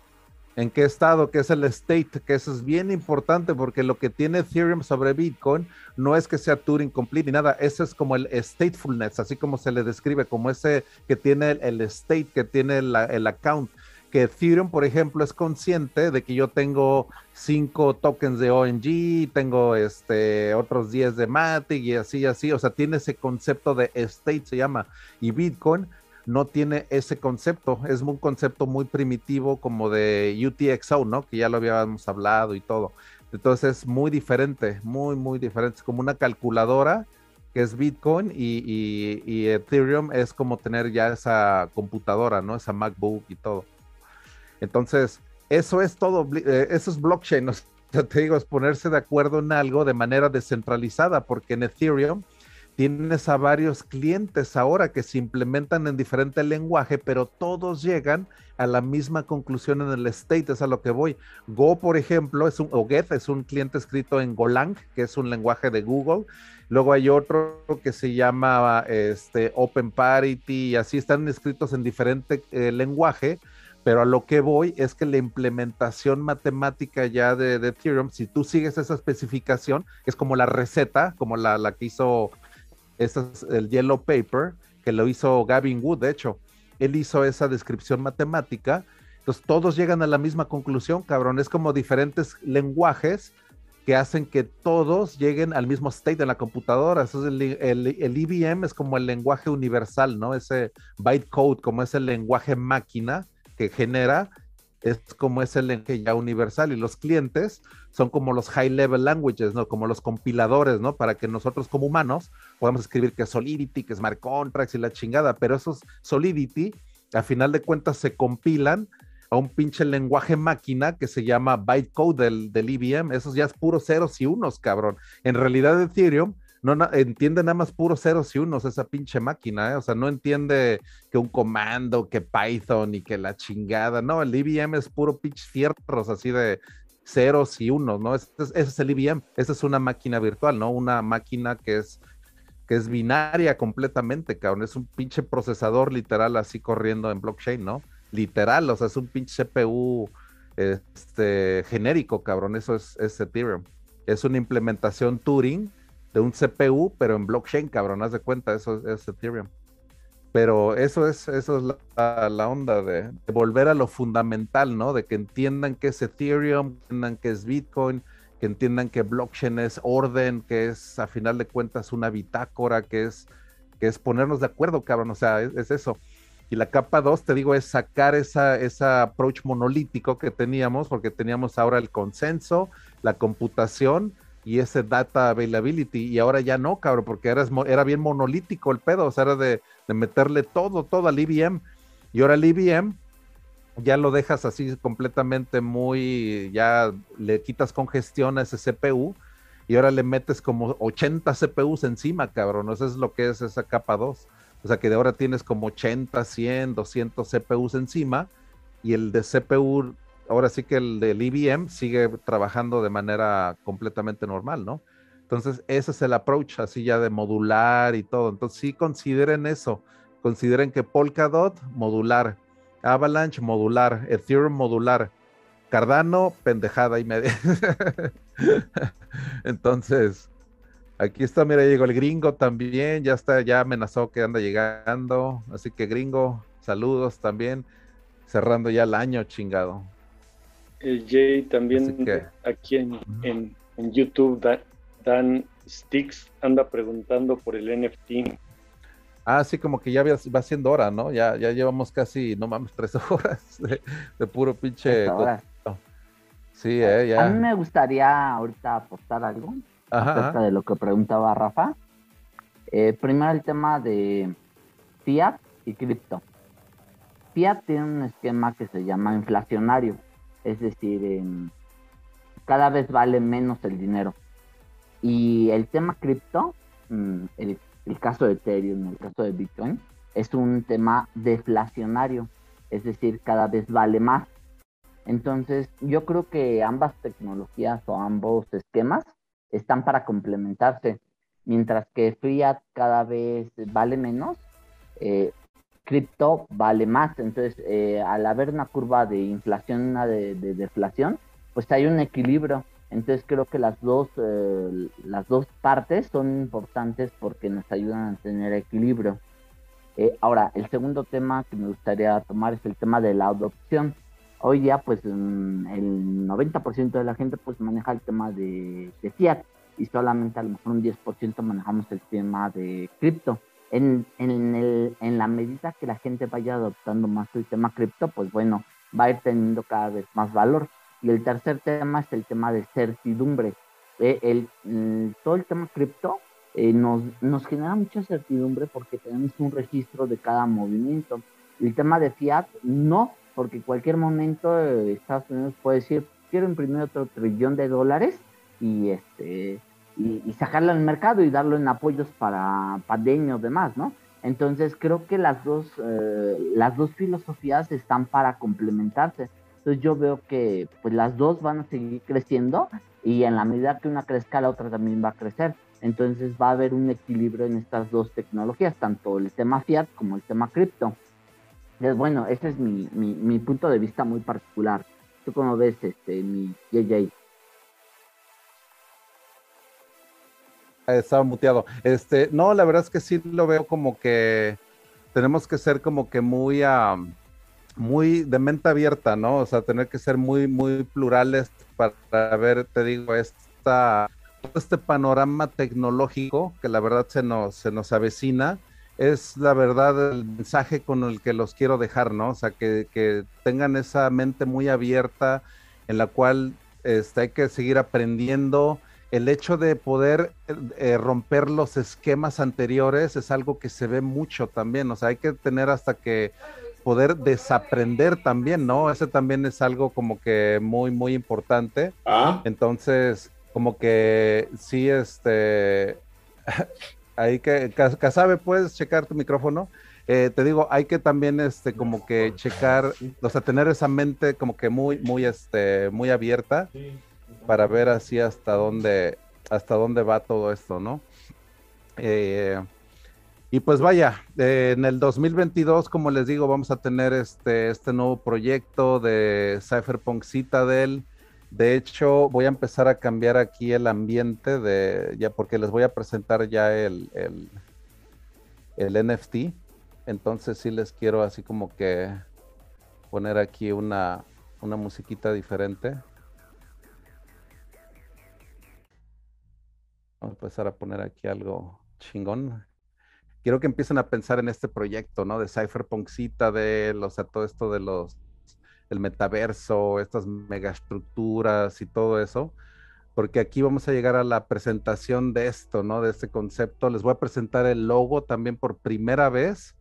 en qué estado, que es el state, que eso es bien importante porque lo que tiene Ethereum sobre Bitcoin no es que sea Turing complete ni nada, eso es como el statefulness, así como se le describe, como ese que tiene el, state, que tiene el account. Que Ethereum, por ejemplo, es consciente de que yo tengo cinco tokens de ONG, tengo este otros 10 de Matic y así, así, o sea, tiene ese concepto de state, se llama. Y Bitcoin no tiene ese concepto. Es un concepto muy primitivo como de UTXO, ¿no? Que ya lo habíamos hablado y todo. Entonces es muy diferente, muy, muy diferente. Es como una calculadora que es Bitcoin y, Ethereum es como tener ya esa computadora, ¿no? Esa MacBook y todo. Entonces, eso es todo, eh, eso es blockchain. *laughs* O te digo, es ponerse de acuerdo en algo de manera descentralizada, porque en Ethereum tienes a varios clientes ahora que se implementan en diferente lenguaje, pero todos llegan a la misma conclusión en el state, es a lo que voy. Go, por ejemplo, es un, o Get es un cliente escrito en Golang, que es un lenguaje de Google. Luego hay otro que se llama este, Open Parity, y así están escritos en diferente eh, lenguaje, pero a lo que voy es que la implementación matemática ya de, Ethereum, si tú sigues esa especificación, es como la receta, como la, la que hizo este es el Yellow Paper, que lo hizo Gavin Wood, de hecho. él hizo esa descripción matemática. Entonces todos llegan a la misma conclusión, cabrón. Es como diferentes lenguajes que hacen que todos lleguen al mismo state en la computadora. Entonces el, el, IBM e es como el lenguaje universal, ¿no? Ese bytecode, como ese lenguaje máquina que genera, es como ese lenguaje ya universal. Y los clientes son como los high level languages, ¿no? Como los compiladores, ¿no? Para que nosotros como humanos podamos escribir que es Solidity, que es Smart Contracts y la chingada. Pero esos Solidity, a final de cuentas, se compilan a un pinche lenguaje máquina que se llama bytecode del, del IBM. Esos ya es puros ceros y unos, cabrón. En realidad Ethereum no entiende nada más puros ceros y unos esa pinche máquina, ¿eh? o sea, no entiende que un comando, que Python y que la chingada, no, el IBM es puro pinche fierros así de ceros y unos, ¿no? Ese, es el IBM, esa es una máquina virtual, ¿no? Una máquina que es que es binaria completamente, cabrón, es un pinche procesador literal así corriendo en blockchain, ¿no? literal, o sea, es un pinche CPU este, genérico, cabrón, eso es, Ethereum. Es una implementación Turing de un CPU, pero en blockchain, cabrón, haz de cuenta, eso es, Ethereum. Pero eso es, eso es la, onda de, volver a lo fundamental, ¿no? De que entiendan que es Ethereum, que entiendan que es Bitcoin, que entiendan que blockchain es orden, que es a final de cuentas una bitácora, que es, que es ponernos de acuerdo, cabrón, o sea, es eso. Y la capa 2, te digo, es sacar esa, esa approach monolítico que teníamos, porque teníamos ahora el consenso, la computación y ese data availability. Y ahora ya no, cabrón, porque era, era bien monolítico el pedo, o sea, era de, meterle todo, todo al IBM. Y ahora el IBM ya lo dejas así completamente muy, ya le quitas congestión a ese CPU y ahora le metes como 80 CPUs encima, cabrón. Eso es lo que es esa capa 2. O sea que de ahora tienes como 80, 100, 200 CPUs encima y el de CPU, ahora sí que el del IBM sigue trabajando de manera completamente normal, ¿no? Entonces ese es el approach así ya de modular y todo. Entonces sí consideren eso. Consideren que Polkadot modular, Avalanche modular, Ethereum modular, Cardano pendejada y media. *laughs* Entonces, Aquí está, mira, llegó el gringo también, ya está, ya amenazó que anda llegando. Así que gringo, saludos también. Cerrando ya el año, chingado. El Jay también aquí en, YouTube, Dan, Sticks anda preguntando por el NFT. Ah, sí, como que ya va siendo hora, ¿no? Ya, ya llevamos casi, no mames, tres *laughs* horas de, puro pinche. Sí, eh, ya. A mí me gustaría ahorita apostar algo acerca de lo que preguntaba Rafa. Eh, primero el tema de fiat y cripto. Fiat tiene un esquema que se llama inflacionario, es decir, cada vez vale menos el dinero. Y el tema cripto, mm, el, el caso de Ethereum, el caso de Bitcoin, es un tema deflacionario, es decir, cada vez vale más. Entonces, yo creo que ambas tecnologías o ambos esquemas están para complementarse. Mientras que fiat cada vez vale menos, eh, cripto vale más. Entonces, eh, al haber una curva de inflación, una de, deflación, pues hay un equilibrio. Entonces creo que las dos, eh, las dos partes son importantes porque nos ayudan a tener equilibrio. ahora, el segundo tema que me gustaría tomar es el tema de la adopción hoy ya pues mm, el 90% de la gente pues maneja el tema de, fiat y solamente a lo mejor un 10% manejamos el tema de cripto. En, en, la medida que la gente vaya adoptando más el tema cripto, pues bueno, va a ir teniendo cada vez más valor. Y el tercer tema es el tema de certidumbre. Eh, el, mm, todo el tema cripto eh, nos, nos genera mucha certidumbre porque tenemos un registro de cada movimiento. El tema de fiat no, porque cualquier momento eh, Estados Unidos puede decir, quiero imprimir otro trillón de dólares y este y, sacarlo al mercado y darlo en apoyos para o demás, ¿no? Entonces creo que las dos, eh, las dos filosofías están para complementarse. Entonces yo veo que pues las dos van a seguir creciendo y en la medida que una crezca la otra también va a crecer. Entonces va a haber un equilibrio en estas dos tecnologías, tanto el tema fiat como el tema cripto bueno, ese es mi, mi, punto de vista muy particular. ¿Tú cómo ves, este, mi JJ? Estaba muteado. Este, no, la verdad es que sí lo veo como que tenemos que ser como que muy, muy de mente abierta, ¿no? O sea, tener que ser muy, muy plurales para ver, te digo, esta, este panorama tecnológico que la verdad se nos, se nos avecina es la verdad el mensaje con el que los quiero dejar, ¿no? O sea, que, que tengan esa mente muy abierta en la cual este, hay que seguir aprendiendo. El hecho de poder eh, romper los esquemas anteriores es algo que se ve mucho también, o sea, hay que tener hasta que poder desaprender también, ¿no? Ese también es algo como que muy, muy importante. Ah. Entonces, como que sí, este, *laughs* ahí que, Casabe, puedes checar tu micrófono. Eh, te digo, hay que también, este, como que checar, o sea, tener esa mente como que muy, muy, este, muy abierta para ver así hasta dónde, hasta dónde va todo esto, ¿no? Eh, y pues vaya, eh, en el 2022, como les digo, vamos a tener este, este nuevo proyecto de Cypherpunk Citadel. De hecho, voy a empezar a cambiar aquí el ambiente de, ya porque les voy a presentar ya el, el, el NFT. Entonces sí les quiero así como que poner aquí una, una musiquita diferente. Vamos a empezar a poner aquí algo chingón. Quiero que empiecen a pensar en este proyecto, ¿no? De Cypherpunk Citadel, o sea, todo esto de los, el metaverso, estas megaestructuras y todo eso porque aquí vamos a llegar a la presentación de esto, ¿no? De este concepto. Les voy a presentar el logo también por primera vez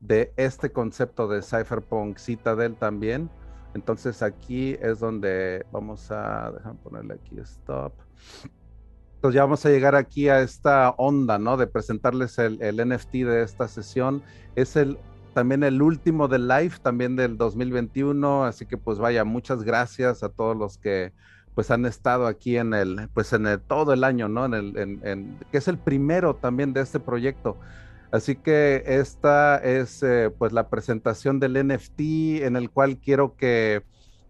de este concepto de Cypherpunk Citadel también. Entonces aquí es donde vamos a, déjame ponerle aquí stop. Entonces ya vamos a llegar aquí a esta onda, ¿no? De presentarles el, NFT de esta sesión. Es el también el último del live, también del 2021. Así que pues vaya, muchas gracias a todos los que pues han estado aquí en el, pues en el, todo el año, ¿no? En el, en, que es el primero también de este proyecto. Así que esta es eh, pues la presentación del NFT en el cual quiero que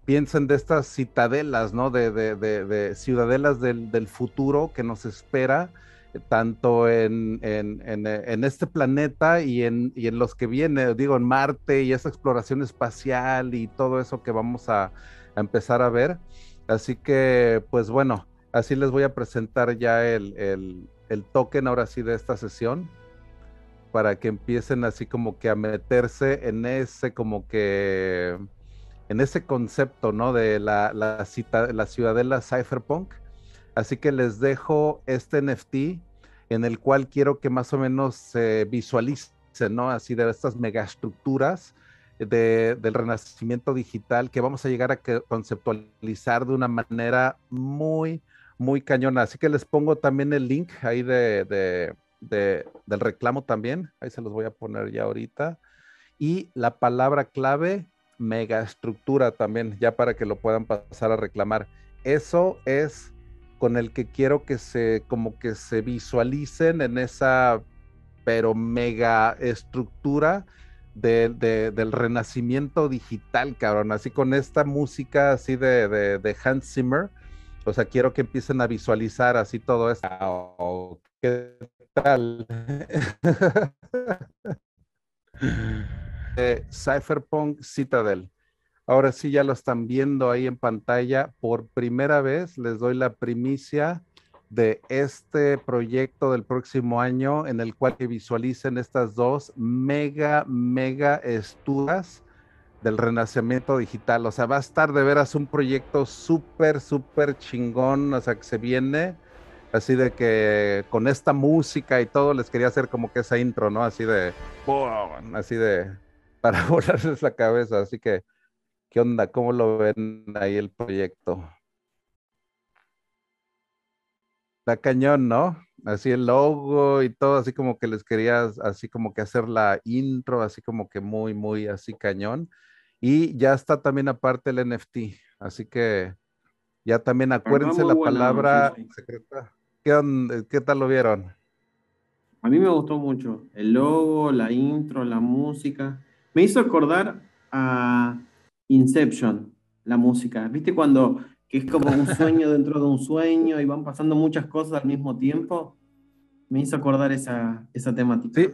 piensen de estas citadelas, ¿no? De, de, de, ciudadelas del, del, futuro que nos espera, eh, tanto en, en, en, este planeta y en, y en los que viene, digo, en Marte y esa exploración espacial y todo eso que vamos a, a empezar a ver. Así que, pues bueno, así les voy a presentar ya el, el, el token ahora sí de esta sesión para que empiecen así como que a meterse en ese como que en ese concepto, ¿no? De la, la, cita, la ciudadela cypherpunk. Así que les dejo este NFT en el cual quiero que más o menos se visualicen, ¿no? Así de estas megaestructuras de, del renacimiento digital que vamos a llegar a conceptualizar de una manera muy, muy cañona. Así que les pongo también el link ahí de del reclamo también, ahí se los voy a poner ya ahorita. Y la palabra clave, megaestructura también, ya para que lo puedan pasar a reclamar. Eso es con el que quiero que se, como que se visualicen en esa, pero mega estructura del renacimiento digital, cabrón. Así con esta música así de, de, Hans Zimmer. O sea, quiero que empiecen a visualizar así todo esto. Oh, tal? *laughs* eh, Cypherpunk Citadel. Ahora sí ya lo están viendo ahí en pantalla. Por primera vez les doy la primicia de este proyecto del próximo año en el cual que visualicen estas dos mega, mega estudas del renacimiento digital. O sea, va a estar de veras un proyecto súper, súper chingón, o sea, que se viene así de que con esta música y todo les quería hacer como que esa intro, ¿no? Así de, así de, para *laughs* volarles la cabeza, así que, ¿qué onda? ¿Cómo lo ven ahí el proyecto? La cañón, ¿no? Así el logo y todo, así como que les quería, así como que hacer la intro, así como que muy, muy así cañón. Y ya está también aparte el NFT, así que ya también acuérdense la palabra secreta. ¿Qué, tal lo vieron? A mí me gustó mucho. El logo, la intro, la música. Me hizo acordar a Inception, la música. ¿Viste cuando que es como un sueño dentro de un sueño y van pasando muchas cosas al mismo tiempo? Me hizo acordar esa, esa temática. Sí.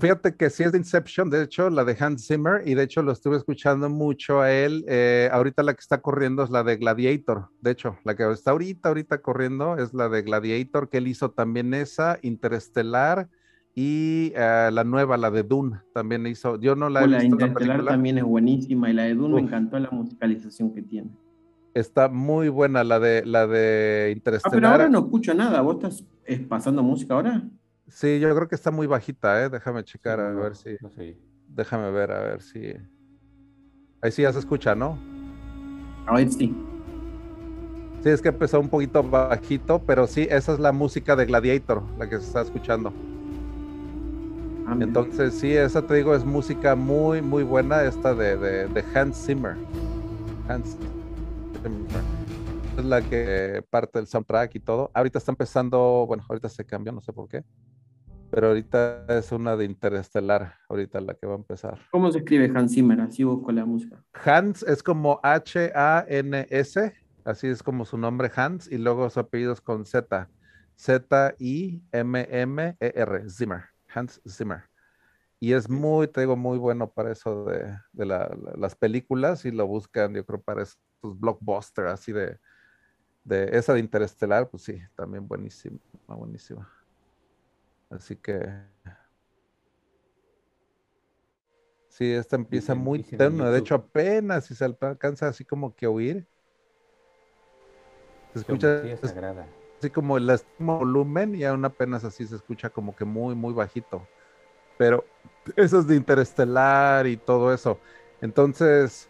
Fíjate que sí es de Inception, de hecho, la de Hans Zimmer, y de hecho lo estuve escuchando mucho a él. Eh, ahorita la que está corriendo es la de Gladiator, de hecho, la que está ahorita, ahorita corriendo es la de Gladiator, que él hizo también esa, Interestelar, y eh, la nueva, la de Dune, también hizo. Yo no la he visto. La Interestelar también es buenísima, y la de Dune me encantó la musicalización que tiene. Está muy buena la de, la de Interestelar. Ah, pero ahora no escucho nada, ¿vos estás pasando música ahora? Sí, yo creo que está muy bajita, ¿eh? Déjame checar a ver si. Déjame ver, a ver si. Ahí sí ya se escucha, ¿no? Ahí sí. Sí, es que empezó un poquito bajito, pero sí, esa es la música de Gladiator, la que se está escuchando. Ah, Entonces, sí, esa te digo, es música muy, muy buena, esta de, de Hans Zimmer. Hans Zimmer. Es la que parte del soundtrack y todo. Ahorita está empezando, bueno, ahorita se cambió, no sé por qué pero ahorita es una de Interestelar, ahorita la que va a empezar. ¿Cómo se escribe Hans Zimmer? Así busco la música. Hans es como H-A-N-S, así es como su nombre Hans, y luego su apellido es con Z, Z-I-M-M-E-R, Zimmer, Hans Zimmer. Y es muy, te digo, muy bueno para eso de, las películas y lo buscan, yo creo, para esos blockbusters así de, de esa de Interestelar, pues sí, también buenísima, buenísima. Así que. Sí, esta empieza muy tenue. De hecho, apenas si se alcanza así como que a oír. Se escucha así como el volumen y aún apenas así se escucha como que muy, muy bajito. Pero eso es de interestelar y todo eso. Entonces,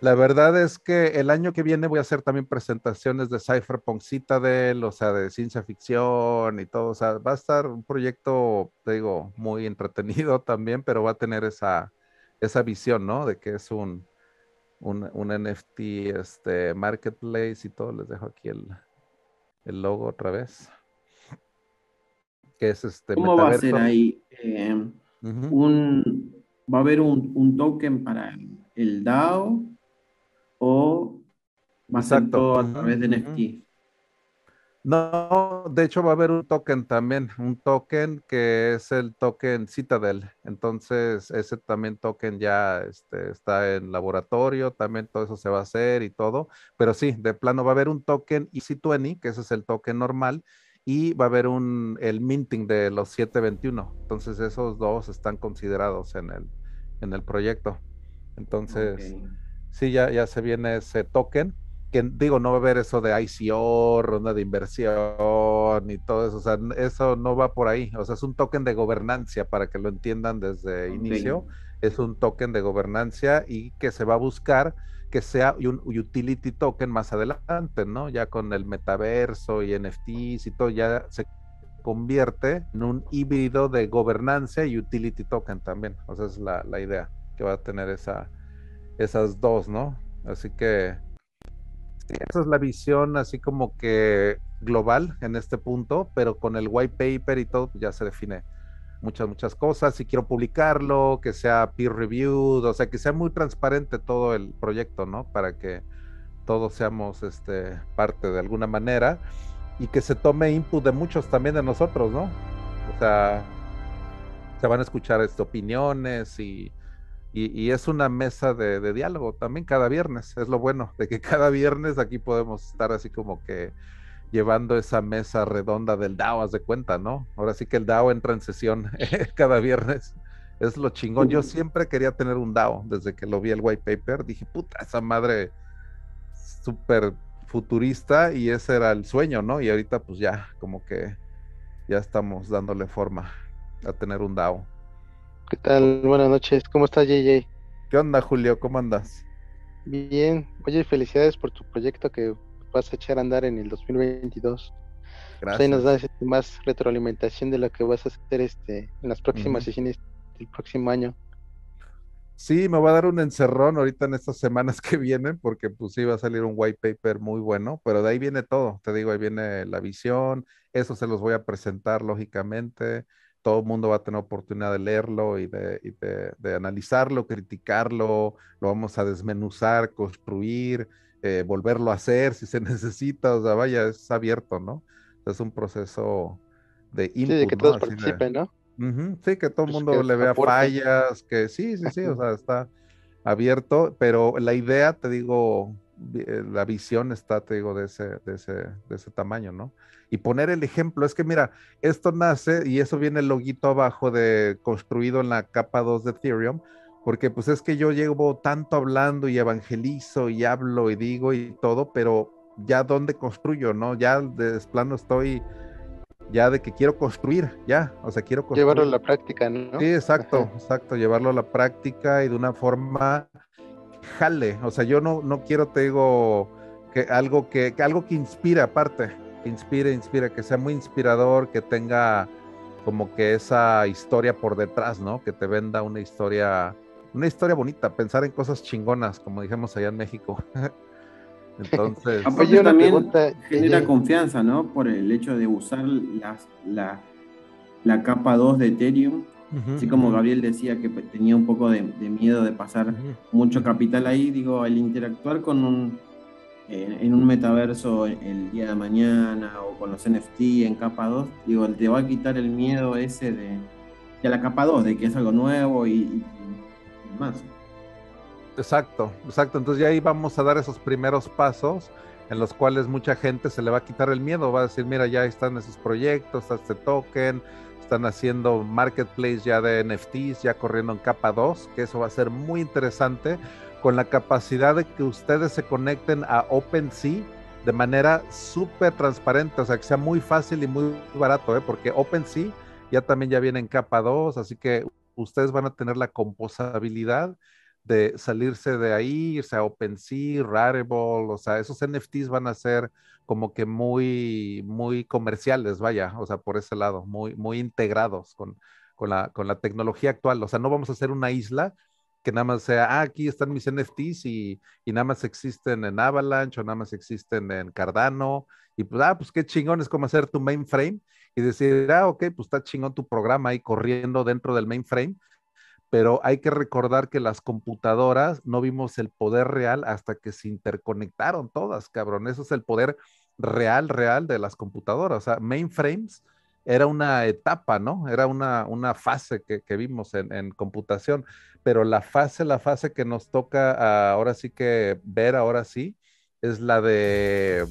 la verdad es que el año que viene voy a hacer también presentaciones de Cypherpunk Citadel, o sea, de ciencia ficción y todo. O sea, va a estar un proyecto, te digo, muy entretenido *laughs* también, pero va a tener esa, esa visión, ¿no? De que es un, un, NFT este, marketplace y todo. Les dejo aquí el, el logo otra vez. Que es este. ¿Cómo va a ser ahí? Eh, un, ¿Va a haber un, un token para el DAO? o va a a través de NFT. No, de hecho va a haber un token también, un token que es el token Citadel. Entonces, ese también token ya este, está en laboratorio, también todo eso se va a hacer y todo. Pero sí, de plano va a haber un token EC20, que ese es el token normal, y va a haber un, el minting de los 721. Entonces, esos dos están considerados en el, en el proyecto. Entonces sí, ya, ya se viene ese token, que digo, no va a haber eso de ICO, ronda de inversión y todo eso, o sea, eso no va por ahí, o sea, es un token de gobernancia para que lo entiendan desde inicio, es un token de gobernancia y que se va a buscar que sea un utility token más adelante, ¿no? Ya con el metaverso y NFTs y todo, ya se convierte en un híbrido de gobernancia y utility token también, o sea, es la, la idea que va a tener esa, esas dos, ¿no? Así que esa es la visión así como que global en este punto, pero con el white paper y todo pues, ya se define muchas, muchas cosas. Si quiero publicarlo, que sea peer reviewed, o sea, que sea muy transparente todo el proyecto, ¿no? Para que todos seamos este, parte de alguna manera y que se tome input de muchos también de nosotros, ¿no? O sea, se van a escuchar este, opiniones y y, es una mesa de, diálogo también cada viernes. Es lo bueno de que cada viernes aquí podemos estar así como que llevando esa mesa redonda del DAO, haz de cuenta, ¿no? Ahora sí que el DAO entra en sesión *laughs* cada viernes. Es lo chingón. Yo siempre quería tener un DAO desde que lo vi el white paper. Dije, puta, esa madre súper futurista y ese era el sueño, ¿no? Y ahorita pues ya como que ya estamos dándole forma a tener un DAO. ¿Qué tal? Buenas noches. ¿Cómo estás, JJ? ¿Qué onda, Julio? ¿Cómo andas? Bien. Oye, felicidades por tu proyecto que vas a echar a andar en el 2022. Gracias. Pues ahí nos das este, más retroalimentación de lo que vas a hacer este en las próximas sesiones del próximo año. Sí, me va a dar un encerrón ahorita en estas semanas que vienen, porque pues sí va a salir un white paper muy bueno, pero de ahí viene todo, te digo, ahí viene la visión, eso se los voy a presentar lógicamente, todo el mundo va a tener oportunidad de leerlo y de, analizarlo, criticarlo, lo vamos a desmenuzar, construir, eh, volverlo a hacer si se *laughs* necesita, o sea, vaya, es abierto, ¿no? Es un proceso de input, Sí, de que todos participen, ¿no? Sí, que todo el pues mundo le vea fallas, que sí, sí, sí, o *laughs* sea, está abierto, pero la idea, te digo, eh, la visión está, te digo, de ese, de ese, de ese tamaño, ¿no? Y poner el ejemplo, es que mira, esto nace y eso viene el loguito abajo de construido en la capa 2 de Ethereum, porque pues es que yo llevo tanto hablando y evangelizo y hablo y digo y todo, pero ya dónde construyo, ¿no? Ya de plano estoy ya de que quiero construir, ya, o sea, quiero construir. Llevarlo a la práctica, ¿no? Sí, exacto, exacto, llevarlo a la práctica y de una forma jale, o sea, yo no, no quiero, te digo, que algo que, algo que inspire aparte, que inspire, inspire, que sea muy inspirador, que tenga como que esa historia por detrás, ¿no? Que te venda una historia, una historia bonita, pensar en cosas chingonas, como dijimos allá en México. *laughs* Entonces, también genera confianza, ¿no? Por el hecho de usar las, la, la capa 2 de Ethereum. Así como Gabriel decía que tenía un poco de, miedo de pasar mucho capital ahí, digo, el interactuar con un, en un metaverso el día de mañana o con los NFT en capa 2, digo, te va a quitar el miedo ese de, de la capa 2, de que es algo nuevo y, y más. Exacto, exacto. Entonces ya ahí vamos a dar esos primeros pasos en los cuales mucha gente se le va a quitar el miedo, va a decir, mira, ya están esos proyectos, este token, están haciendo marketplace ya de NFTs, ya corriendo en capa 2, que eso va a ser muy interesante, con la capacidad de que ustedes se conecten a OpenSea de manera súper transparente, o sea, que sea muy fácil y muy barato, ¿eh? porque OpenSea ya también ya viene en capa 2, así que ustedes van a tener la composabilidad de salirse de ahí, irse a OpenSea, Rarible, o sea, esos NFTs van a ser como que muy, muy comerciales, vaya, o sea, por ese lado, muy, muy integrados con, con, la, con la tecnología actual. O sea, no vamos a hacer una isla que nada más sea, ah, aquí están mis NFTs y, y nada más existen en Avalanche o nada más existen en Cardano. Y pues, ah, pues qué chingón es como hacer tu mainframe y decir, ah, ok, pues está chingón tu programa ahí corriendo dentro del mainframe pero hay que recordar que las computadoras no vimos el poder real hasta que se interconectaron todas, cabrón. Eso es el poder real, real de las computadoras. O sea, mainframes era una etapa, ¿no? Era una, una fase que, vimos en, computación, pero la fase, la fase que nos toca ahora sí que ver, ahora sí, es la de,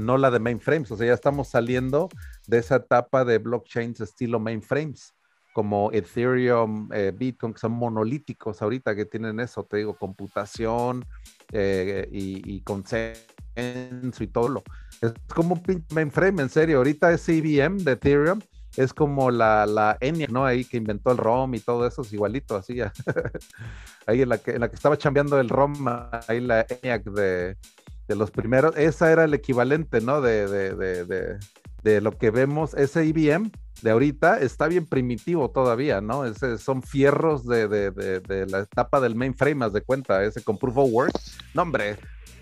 no la de mainframes, o sea, ya estamos saliendo de esa etapa de blockchains estilo mainframes como Ethereum, eh, Bitcoin, que son monolíticos ahorita, que tienen eso, te digo, computación eh, y, consenso y todo lo. Es como un mainframe, en serio. Ahorita ese IBM de Ethereum es como la, la ENIAC, ¿no? Ahí que inventó el ROM y todo eso, es igualito, así. *laughs* ahí en la, que, en la que estaba chambeando el ROM, ahí la ENIAC de, de los primeros, esa era el equivalente, ¿no? De, de, de, de lo que vemos, ese IBM de ahorita está bien primitivo todavía, ¿no? Ese, son fierros de, de, de, la etapa del mainframe, haz de cuenta, ese con Proof of Work. No, hombre,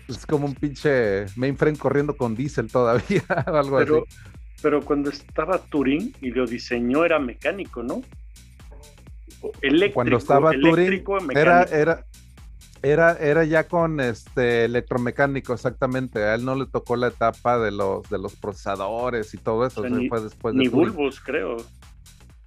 es como un pinche mainframe corriendo con diésel todavía, *laughs* o algo pero, así. Pero cuando estaba Turing y lo diseñó era mecánico, ¿no? Eléctrico, cuando estaba Turing, era, era, era, era ya con este electromecánico, exactamente. A él no le tocó la etapa de los, de los procesadores y todo eso. ni, fue después de ni bulbos, creo.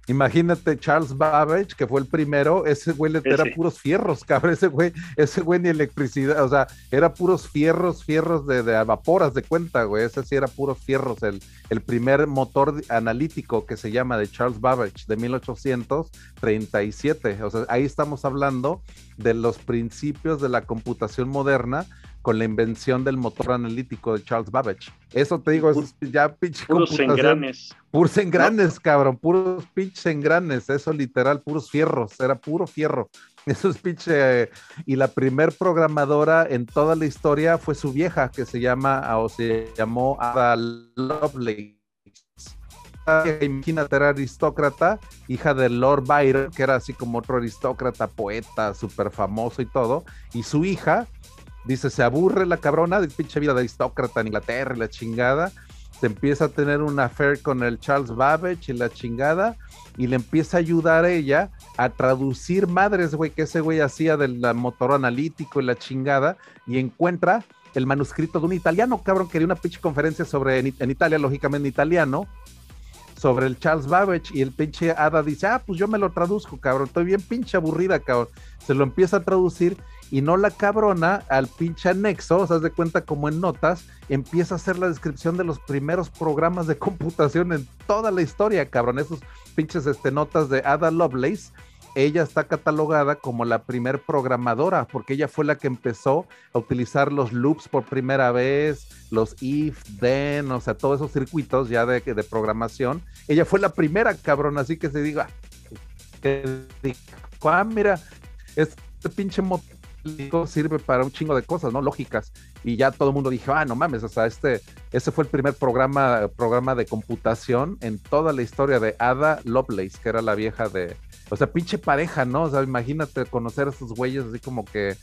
Imagínate Charles Babbage, que fue el primero, ese güey le era puros fierros, cabrón, ese güey, ese güey ni electricidad, o sea, era puros fierros, fierros de, de vaporas de cuenta, güey, ese sí era puros fierros, el, el primer motor analítico que se llama de Charles Babbage de 1837, o sea, ahí estamos hablando de los principios de la computación moderna, con la invención del motor analítico de Charles Babbage. Eso te digo, es ya pinche Puros engranes. Puros engranes, cabrón, puros pinches engranes, eso literal, puros fierros, era puro fierro. *laughs* Eso es pinche. Y la primer programadora en toda la historia fue su vieja, que se llama, o se llamó Ada Lovelace. Imagínate, era aristócrata, hija de Lord Byron, que era así como otro aristócrata, poeta, súper famoso y todo. Y su hija Dice, se aburre la cabrona de pinche vida de aristócrata en Inglaterra y la chingada. Se empieza a tener un affair con el Charles Babbage y la chingada. Y le empieza a ayudar ella a traducir madres, güey, que ese güey hacía del motor analítico y la chingada. Y encuentra el manuscrito de un italiano, cabrón, que dio una pinche conferencia sobre en, Italia, lógicamente en italiano. sobre el Charles Babbage y el pinche Ada dice, ah, pues yo me lo traduzco, cabrón, estoy bien pinche aburrida, cabrón. Se lo empieza a traducir y no la cabrona al pinche anexo, o sea, de cuenta como en notas, empieza a hacer la descripción de los primeros programas de computación en toda la historia, cabrón, esos pinches este, notas de Ada Lovelace ella está catalogada como la primer programadora, porque ella fue la que empezó a utilizar los loops por primera vez, los if, then, o sea, todos esos circuitos ya de, de programación. Ella fue la primera, cabrón, así que se diga, que ah, mira, este pinche motivo sirve para un chingo de cosas, ¿no? Lógicas. Y ya todo el mundo dijo, ah, no mames, o sea, este, fue el primer programa, programa de computación en toda la historia de Ada Lovelace, que era la vieja de, o sea, pinche pareja, ¿no? O sea, imagínate conocer a esos güeyes así como que,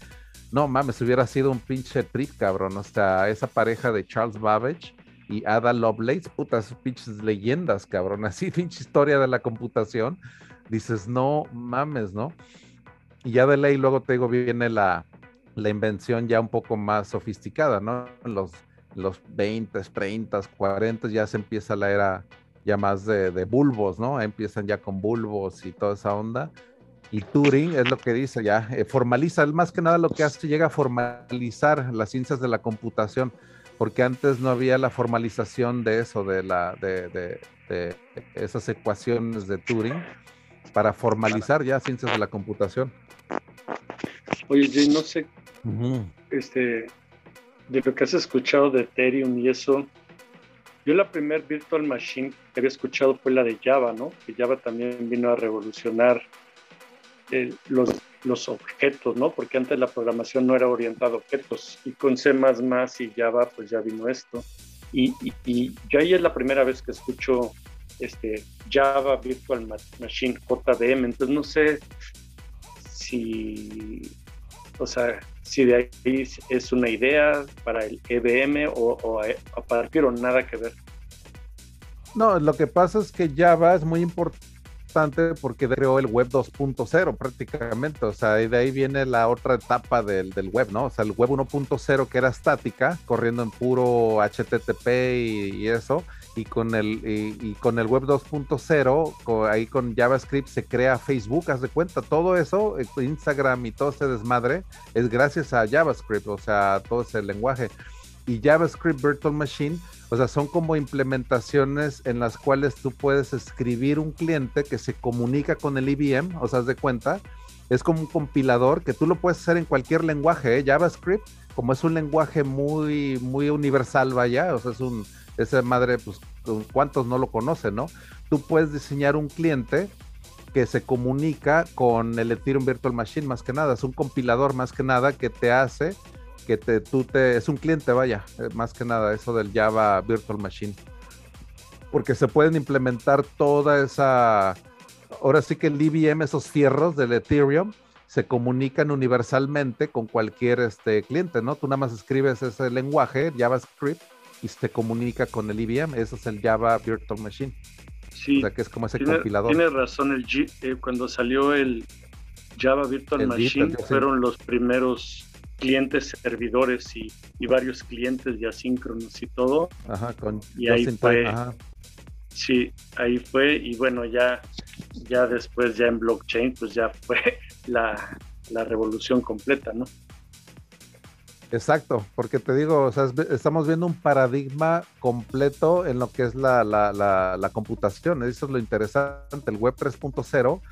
no mames, hubiera sido un pinche trip, cabrón. O sea, esa pareja de Charles Babbage y Ada Lovelace, putas pinches leyendas, cabrón. *laughs* Así, pinche historia de la computación. Dices, no mames, ¿no? Y ya de ley luego te digo, viene la, la invención ya un poco más sofisticada, ¿no? Los, los 20, 30, 40 ya se empieza la era ya más de, bulbos, ¿no? Empiezan ya con bulbos y toda esa onda. Y Turing es lo que dice, ya eh, formaliza, más que nada lo que hace, llega a formalizar las ciencias de la computación, porque antes no había la formalización de eso, de, la, de, esas ecuaciones de Turing, para formalizar ya ciencias de la computación. Oye, yo no sé, este, de lo que has escuchado de Ethereum y eso, yo la primer virtual machine que había escuchado fue la de Java, ¿no? Que Java también vino a revolucionar eh, los, los objetos, ¿no? Porque antes la programación no era orientada a objetos y con C++ y Java pues ya vino esto. Y, y, yo ahí es la primera vez que escucho este Java Virtual Machine, JVM, entonces no sé si, o sea, si de ahí es una idea para el EVM o, o a, partir o nada que ver. No, lo que pasa es que Java es muy importante porque creó el web 2.0 prácticamente, o sea, y de ahí viene la otra etapa del, del web, ¿no? O sea, el web 1.0 que era estática, corriendo en puro HTTP y eso, y con el, y, con el web 2.0, ahí con JavaScript se crea Facebook, haz de cuenta, todo eso, eh, Instagram y todo ese desmadre, es gracias a JavaScript, o sea, todo ese lenguaje. Y JavaScript Virtual Machine, o sea, son como implementaciones en las cuales tú puedes escribir un cliente que se comunica con el IBM, o sea, de cuenta, es como un compilador que tú lo puedes hacer en cualquier lenguaje, ¿eh? JavaScript, como es un lenguaje muy, muy universal, vaya, o sea, es un esa madre, pues, ¿cuántos no lo conocen, no? Tú puedes diseñar un cliente que se comunica con el Ethereum Virtual Machine más que nada, es un compilador más que nada que te hace que te, tú te, es un cliente, vaya, eh, más que nada eso del Java Virtual Machine. Porque se pueden implementar toda esa, ahora sí que el IBM, esos fierros del Ethereum, se comunican universalmente con cualquier este, cliente, ¿no? Tú nada más escribes ese lenguaje, JavaScript, y se comunica con el IBM. Eso es el Java Virtual Machine. Sí. O sea, que es como ese compilador. Tiene razón, el eh, cuando salió el Java Virtual Machine fueron los primeros clientes servidores y, varios clientes ya asíncronos y todo. Ajá, con y ahí fue. Sí, ahí fue y bueno, ya ya después ya en blockchain pues ya fue *laughs* la, la revolución completa, ¿no? Exacto, porque te digo, estamos viendo un paradigma completo en lo que es la, computación. Eso es lo interesante, el Web 3.0,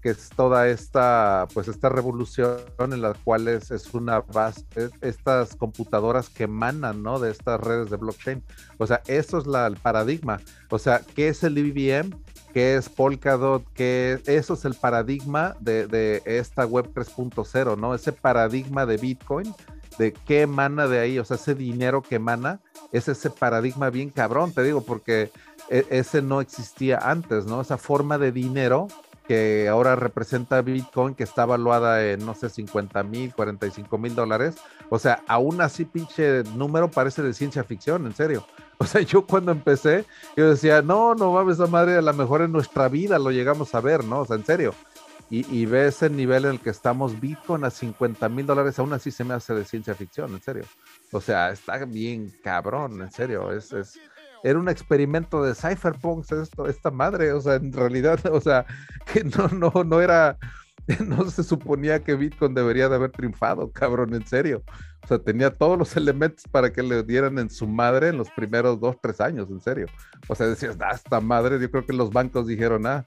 que es toda esta, pues esta revolución en la cual es, una base, estas computadoras que emanan, ¿no? De estas redes de blockchain. O sea, eso es el paradigma. O sea, ¿qué es el IBM? ¿Qué es Polkadot? ¿Qué Eso es el paradigma de, de esta Web 3.0, ¿no? Ese paradigma de Bitcoin de qué emana de ahí, o sea, ese dinero que emana, es ese paradigma bien cabrón, te digo, porque e, ese no existía antes, ¿no? Esa forma de dinero que ahora representa Bitcoin, que está evaluada en, no sé, 50 mil, 45 mil dólares. O sea, aún así, pinche número parece de ciencia ficción, en serio. O sea, yo cuando empecé, yo decía, no, no mames, esa madre, a lo mejor en nuestra vida lo llegamos a ver, ¿no? O sea, en serio y, y ves el nivel en el que estamos Bitcoin a 50 mil dólares, aún así se me hace de ciencia ficción, en serio. O sea, está bien cabrón, en serio. Es, es, era un experimento de cypherpunks esto, esta madre, o sea, en realidad, *laughs* o sea, que no, no, no era, *laughs* no se suponía que Bitcoin debería de haber triunfado, cabrón, en serio. O sea, tenía todos los elementos para que le dieran en su madre en los primeros dos, tres años, en serio. O sea, decías, ah, esta madre, yo creo que los bancos dijeron, ah,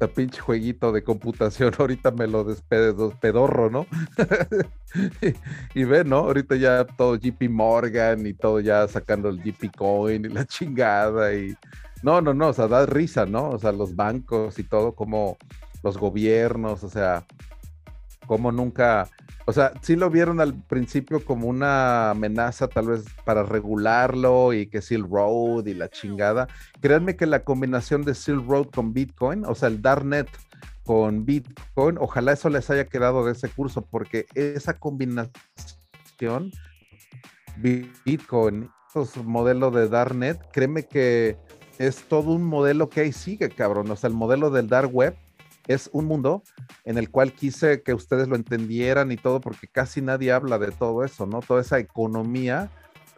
este pinche jueguito de computación, *laughs* ahorita me lo despedorro, ¿no? *laughs* y, ve, ¿no? Ahorita ya todo JP Morgan y todo ya sacando el JP Coin y la chingada y... No, no, no, o sea, da risa, ¿no? O sea, los bancos y todo, como los gobiernos, o sea, como nunca o sea, sí lo vieron al principio como una amenaza tal vez para regularlo y que Silk Road y la chingada. Créanme que la combinación de Silk Road con Bitcoin, o sea, el Darknet con Bitcoin, ojalá eso les haya quedado de ese curso, porque esa combinación Bitcoin, esos modelos de Darknet, créeme que es todo un modelo que ahí sigue, cabrón. O sea, el modelo del Dark Web es un mundo en el cual quise que ustedes lo entendieran y todo, porque casi nadie habla de todo eso, ¿no? Toda esa economía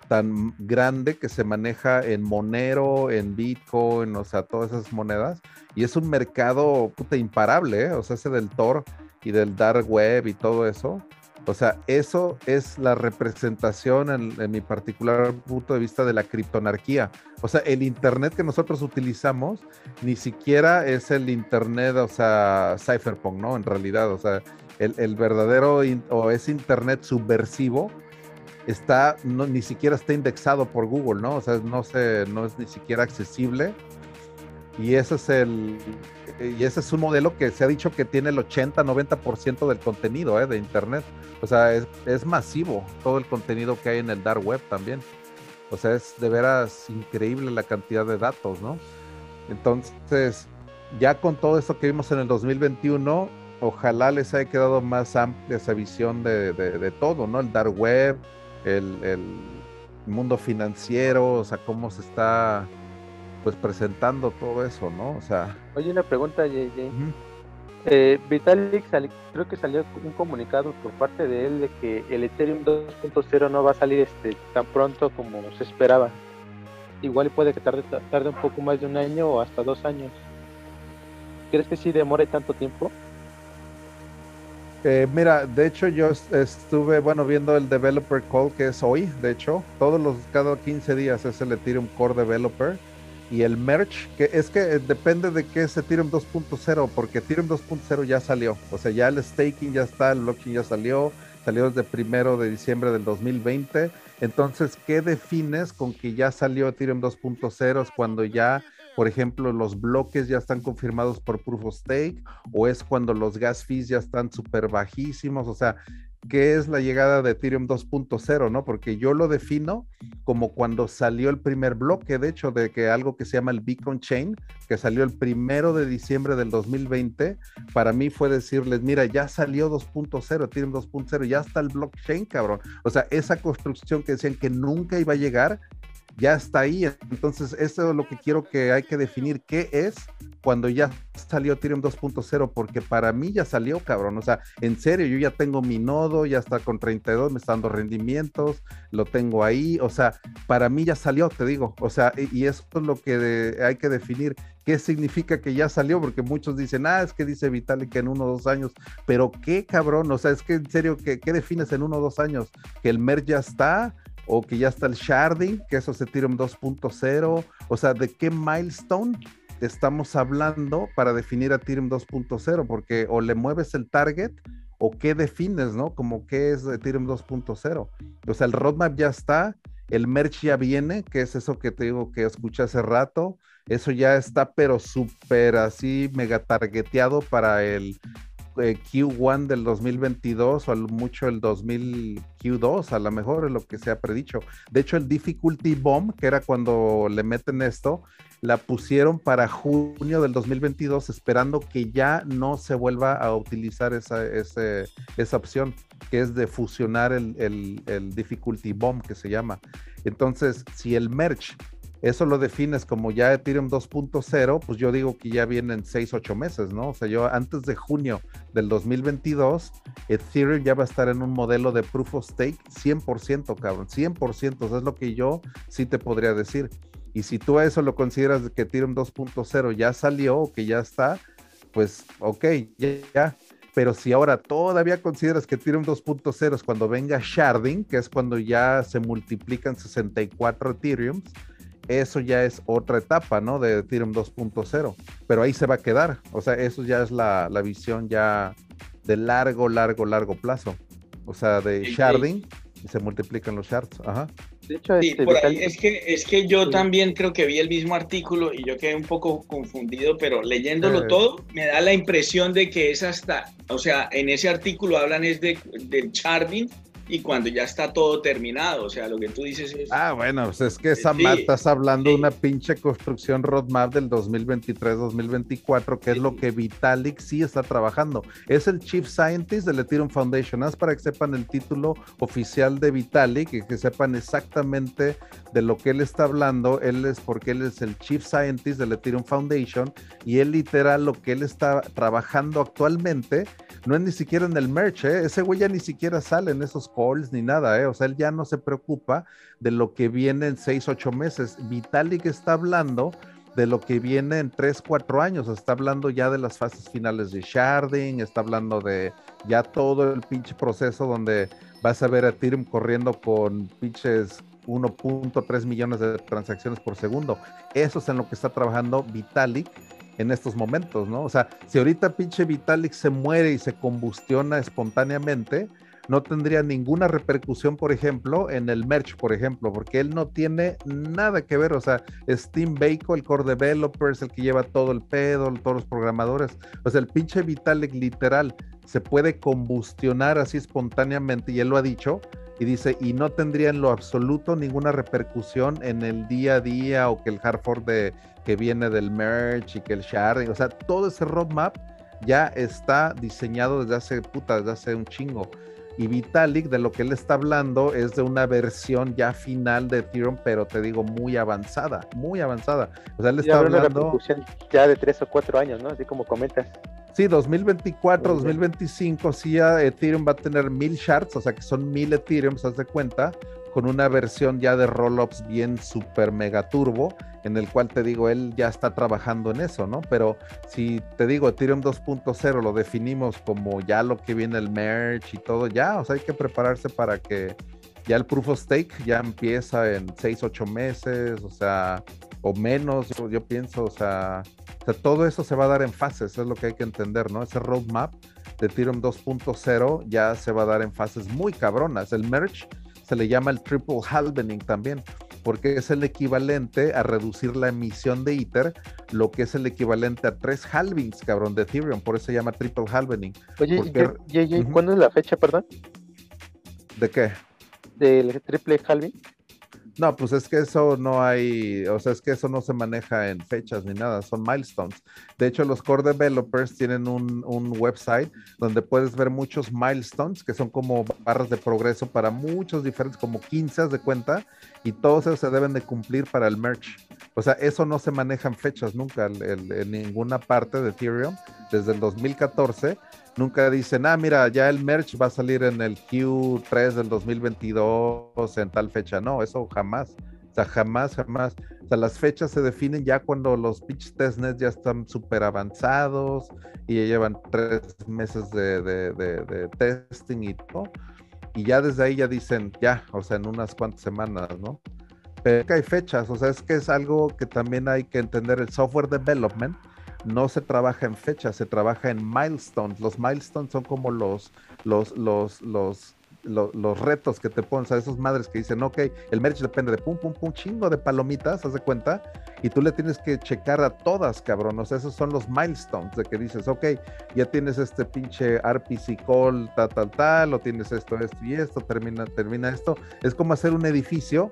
tan grande que se maneja en Monero, en Bitcoin, o sea, todas esas monedas. Y es un mercado imparable, ¿eh? o sea, ese del Tor y del Dark Web y todo eso. O sea, eso es la representación en, mi particular punto de vista de la criptonarquía. O sea, el Internet que nosotros utilizamos ni siquiera es el Internet, o sea, cypherpunk, ¿no? En realidad, o sea, el, verdadero o ese Internet subversivo está, no, ni siquiera está indexado por Google, ¿no? O sea, no, se, no es ni siquiera accesible. Y ese es el, y ese es un modelo que se ha dicho que tiene el 80-90% del contenido ¿eh? de Internet. O sea, es, masivo todo el contenido que hay en el dark web también. O sea, es de veras increíble la cantidad de datos, ¿no? Entonces, ya con todo esto que vimos en el 2021, ojalá les haya quedado más amplia esa visión de, todo, ¿no? El dark web, el, el mundo financiero, o sea, cómo se está pues presentando todo eso, ¿no? O sea. Oye, una pregunta, JJ. Eh, Vitalik creo que salió un comunicado por parte de él de que el Ethereum 2.0 no va a salir este tan pronto como se esperaba. Igual puede que tarde, tarde un poco más de un año o hasta dos años. ¿Crees que sí demore tanto tiempo? Eh, mira, de hecho yo estuve, bueno, viendo el Developer Call que es hoy, de hecho, todos los, cada 15 días es el Ethereum Core Developer y el merch, que es que eh, depende de qué es Ethereum 2.0, porque Ethereum 2.0 ya salió, o sea, ya el staking ya está, el blockchain ya salió, salió desde primero de diciembre del 2020. Entonces, ¿qué defines con que ya salió Ethereum 2.0? Es cuando ya, por ejemplo, los bloques ya están confirmados por Proof of Stake, o es cuando los gas fees ya están súper bajísimos, o sea, qué es la llegada de Ethereum 2.0, ¿no? Porque yo lo defino como cuando salió el primer bloque, de hecho, de que algo que se llama el Beacon Chain, que salió el primero de diciembre del 2020, para mí fue decirles, mira, ya salió 2.0, Ethereum 2.0, ya está el blockchain, cabrón. O sea, esa construcción que decían que nunca iba a llegar, ya está ahí. Entonces, eso es lo que quiero que hay que definir qué es cuando ya salió Ethereum 2.0, porque para mí ya salió, cabrón. O sea, en serio, yo ya tengo mi nodo, ya está con 32, me está dando rendimientos, lo tengo ahí. O sea, para mí ya salió, te digo. O sea, y, eso es lo que hay que definir. ¿Qué significa que ya salió? Porque muchos dicen, ah, es que dice Vitalik que en uno o dos años. Pero qué cabrón, o sea, es que en serio, ¿qué, qué defines en uno o dos años? ¿Que el MER ya está? O que ya está el sharding, que eso se Ethereum 2.0, o sea, ¿de qué milestone estamos hablando para definir a Ethereum 2.0? Porque o le mueves el target o qué defines, ¿no? Como qué es Ethereum 2.0. O sea, el roadmap ya está, el merch ya viene, que es eso que te digo que escuché hace rato, eso ya está, pero súper así mega targeteado para el eh, Q1 del 2022 o mucho el 2000 Q2, a lo mejor es lo que se ha predicho. De hecho, el Difficulty Bomb, que era cuando le meten esto, la pusieron para junio del 2022, esperando que ya no se vuelva a utilizar esa, esa opción, que es de fusionar el, el, el Difficulty Bomb, que se llama. Entonces, si el merch eso lo defines como ya Ethereum 2.0, pues yo digo que ya vienen 6, 8 meses, ¿no? O sea, yo antes de junio del 2022, Ethereum ya va a estar en un modelo de proof of stake 100%, cabrón, 100%, o sea, es lo que yo sí te podría decir. Y si tú a eso lo consideras que Ethereum 2.0 ya salió o que ya está, pues ok, ya, Pero si ahora todavía consideras que Ethereum 2.0 es cuando venga sharding, que es cuando ya se multiplican 64 Ethereums, eso ya es otra etapa, ¿no? De Ethereum 2.0. Pero ahí se va a quedar. O sea, eso ya es la, la visión ya de largo, largo, largo plazo. O sea, de sharding y se multiplican los shards. Ajá. De hecho, este, por ahí, es que, es que yo también creo que vi el mismo artículo y yo quedé un poco confundido, pero leyéndolo eh. todo me da la impresión de que es hasta, o sea, en ese artículo hablan es de, del sharding y cuando ya está todo terminado. O sea, lo que tú dices es. Ah, bueno, pues es que esa estás hablando de una pinche construcción roadmap del 2023-2024, que es lo que Vitalik sí está trabajando. Es el Chief Scientist del Ethereum Foundation. Haz para que sepan el título oficial de Vitalik y que sepan exactamente de lo que él está hablando. Él es porque él es el Chief Scientist del Ethereum Foundation y él literal lo que él está trabajando actualmente no es ni siquiera en el merch, ¿eh? ese güey ya ni siquiera sale en esos ni nada, ¿eh? O sea, él ya no se preocupa de lo que viene en seis, ocho meses. Vitalik está hablando de lo que viene en tres, cuatro años. Está hablando ya de las fases finales de sharding, está hablando de ya todo el pinche proceso donde vas a ver a Ethereum corriendo con pinches 1.3 millones de transacciones por segundo. Eso es en lo que está trabajando Vitalik en estos momentos, ¿no? O sea, si ahorita pinche Vitalik se muere y se combustiona espontáneamente, no tendría ninguna repercusión, por ejemplo, en el merch, por ejemplo, porque él no tiene nada que ver, o sea, Steam Bacon, el core developer, es el que lleva todo el pedo, todos los programadores, o sea, el pinche Vitalik literal se puede combustionar así espontáneamente, y él lo ha dicho, y dice, y no tendría en lo absoluto ninguna repercusión en el día a día o que el hard de, que viene del merch y que el sharing, o sea, todo ese roadmap ya está diseñado desde hace puta, desde hace un chingo. Y Vitalik, de lo que él está hablando, es de una versión ya final de Ethereum, pero te digo, muy avanzada, muy avanzada. O sea, él está hablando. ya de tres o cuatro años, ¿no? Así como comentas. Sí, 2024, 2025, sí, Ethereum va a tener mil shards, o sea que son mil Ethereum, se de cuenta, con una versión ya de rollups bien super mega turbo, en el cual te digo, él ya está trabajando en eso, ¿no? Pero si te digo, Ethereum 2.0 lo definimos como ya lo que viene el merge y todo, ya, o sea, hay que prepararse para que ya el proof of stake ya empieza en 6, 8 meses, o sea, o menos, yo, pienso, o sea, todo eso se va a dar en fases, es lo que hay que entender, ¿no? Ese roadmap de Ethereum 2.0 ya se va a dar en fases muy cabronas. El merge se le llama el triple halvening también, porque es el equivalente a reducir la emisión de Ether, lo que es el equivalente a tres halvings, cabrón, de Ethereum, por eso se llama triple halvening. Oye, ¿cuándo es la fecha, perdón? ¿De qué? Del triple halving. No, pues es que eso no hay, o sea, es que eso no se maneja en fechas ni nada, son milestones. De hecho, los core developers tienen un, website donde puedes ver muchos milestones, que son como barras de progreso para muchos diferentes, como 15 de cuenta, y todos esos se deben de cumplir para el merch. O sea, eso no se maneja en fechas nunca en ninguna parte de Ethereum desde el 2014 Nunca dicen, ah, mira, ya el merch va a salir en el Q3 del 2022 en tal fecha. No, eso jamás. O sea, jamás, jamás. O sea, las fechas se definen ya cuando los pitch testnets ya están súper avanzados y ya llevan tres meses de, de, testing y todo. Y ya desde ahí ya dicen, ya, o sea, en unas cuantas semanas, ¿no? Pero que hay fechas, o sea, es que es algo que también hay que entender el software development no se trabaja en fechas, se trabaja en milestones. Los milestones son como los, los, los, los, los, retos que te ponen, a esos madres que dicen, ok, el merch depende de pum, pum, pum, chingo de palomitas, haz de cuenta, y tú le tienes que checar a todas, cabrón, o sea, esos son los milestones de que dices, ok, ya tienes este pinche RPC call, tal, tal, tal, o tienes esto, esto y esto, termina, termina esto, es como hacer un edificio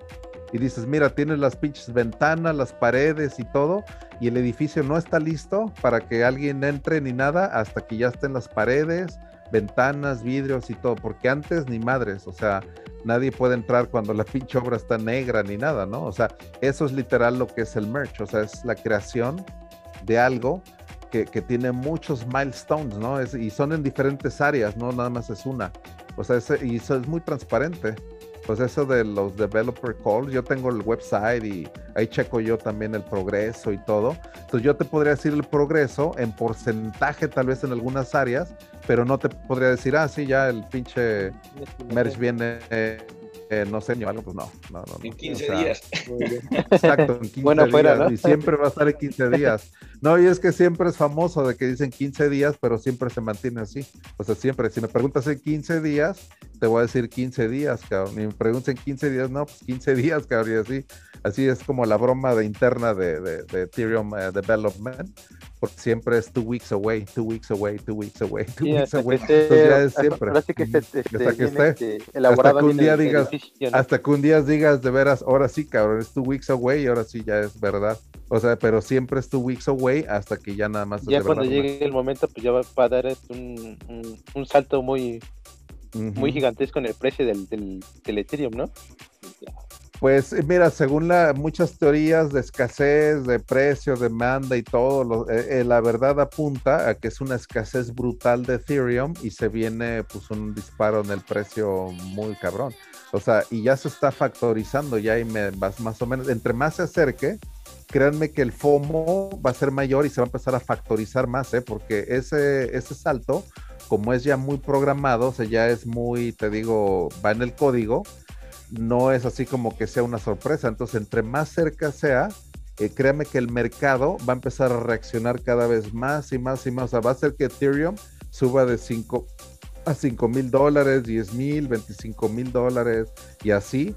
y dices, mira, tienes las pinches ventanas, las paredes y todo, y el edificio no está listo para que alguien entre ni nada hasta que ya estén las paredes, ventanas, vidrios y todo, porque antes ni madres, o sea, nadie puede entrar cuando la *laughs* pinche obra está negra ni nada, ¿no? O sea, eso es literal lo que es el merch, o sea, es la creación de algo que, tiene muchos milestones, ¿no? y son en diferentes áreas, no nada más es una. O sea, y eso es muy transparente. Pues eso de los developer calls, yo tengo el website y ahí checo yo también el progreso y todo. Entonces yo te podría decir el progreso en porcentaje tal vez en algunas áreas, pero no te podría decir, ah, sí, ya el pinche merge viene eh, no sé, ni algo, pues no, no, no. En 15 días. Exacto, en 15 bueno, días. Y siempre va a estar en 15 días. No, y es que siempre es famoso de que dicen 15 días, pero siempre se mantiene así. O sea, siempre, si me preguntas en 15 días, te voy a decir 15 días, cabrón. Y me preguntas en 15 días, no, pues 15 *laughs* días, cabrón, y así. Así es como la broma de interna de, de, Ethereum eh, Development porque siempre es two weeks away, two weeks away, two weeks away, two weeks away. Entonces ya es siempre. Hasta, que esté, este, hasta que esté, este, hasta que un día digas, hasta que un día digas de veras, ahora sí, cabrón, es two weeks away, y ahora sí ya es verdad. O sea, pero siempre es two weeks away hasta que ya nada más. Ya cuando llegue el momento, pues ya va, a dar un, un, salto muy, muy gigantesco en el precio del, del, del Ethereum, ¿no? Pues eh, mira, según la, muchas teorías de escasez, de precio, demanda y todo, eh, eh, la verdad apunta a que es una escasez brutal de Ethereum y se viene pues un disparo en el precio muy cabrón. O sea, y ya se está factorizando, ya hay más, más o menos, entre más se acerque, créanme que el FOMO va a ser mayor y se va a empezar a factorizar más, ¿eh? porque ese, ese salto, como es ya muy programado, o sea, ya es muy, te digo, va en el código no es así como que sea una sorpresa. Entonces, entre más cerca sea, eh, créame que el mercado va a empezar a reaccionar cada vez más y más y más. O sea, va a ser que Ethereum suba de 5 a 5 mil dólares, 10 mil, 25 mil dólares y así,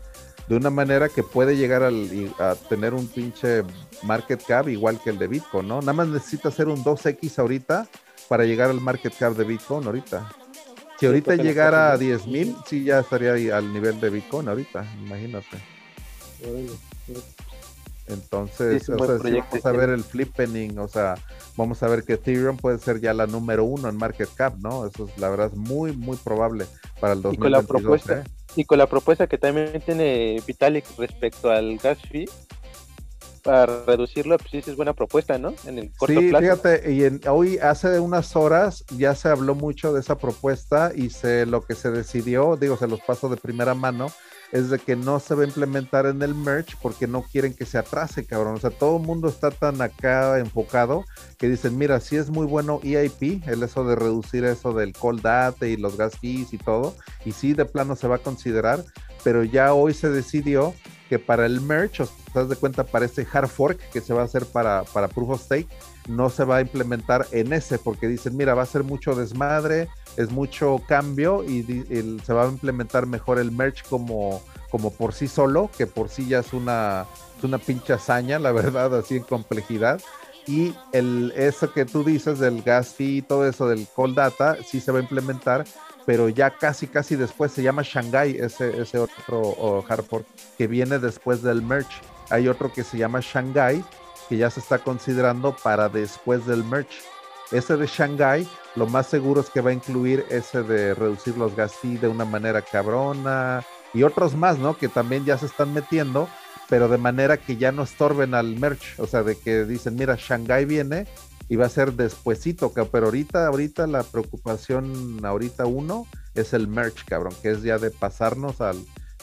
de una manera que puede llegar a tener un pinche market cap igual que el de Bitcoin, ¿no? Nada más necesita hacer un 2X ahorita para llegar al market cap de Bitcoin ahorita. Si ahorita llegara a 10 mil, sí ya estaría ahí al nivel de Bitcoin ahorita, imagínate. Entonces, o sea, vamos a ver el flippening, o sea, vamos a ver que Ethereum puede ser ya la número uno en market cap, ¿no? Eso es la verdad muy, muy probable para el 2022. Y con la propuesta, ¿eh? y con la propuesta que también tiene Vitalik respecto al gas fee, para reducirlo, pues sí es buena propuesta, ¿no? En el corto sí, fíjate, y hoy hace unas horas ya se habló mucho de esa propuesta y se, lo que se decidió, digo, se los paso de primera mano, es de que no se va a implementar en el merch porque no quieren que se atrase, cabrón. O sea, todo el mundo está tan acá enfocado que dicen, mira, sí es muy bueno EIP, el eso de reducir eso del cold data y los gas fees y todo, y sí de plano se va a considerar, pero ya hoy se decidió que para el merch, o das de cuenta, para ese hard fork que se va a hacer para, para Proof of Stake, no se va a implementar en ese, porque dicen, mira, va a ser mucho desmadre, es mucho cambio y, se va a implementar mejor el merch como, como por sí solo, que por sí ya es una, es una pinche hazaña, la *laughs* verdad, así en complejidad. Y el, eso que tú dices del gas fee y todo eso del cold data, sí se va a implementar, pero ya casi, casi después se llama Shanghai, ese, ese otro hardcore que viene después del merch. Hay otro que se llama Shanghai, que ya se está considerando para después del merch. Ese de Shanghai, lo más seguro es que va a incluir ese de reducir los gas de una manera cabrona y otros más, ¿no? Que también ya se están metiendo, pero de manera que ya no estorben al merch. O sea, de que dicen, mira, Shanghai viene y va a ser despuesito, pero ahorita, ahorita la preocupación, ahorita uno, es el merch, cabrón, que es ya de pasarnos al,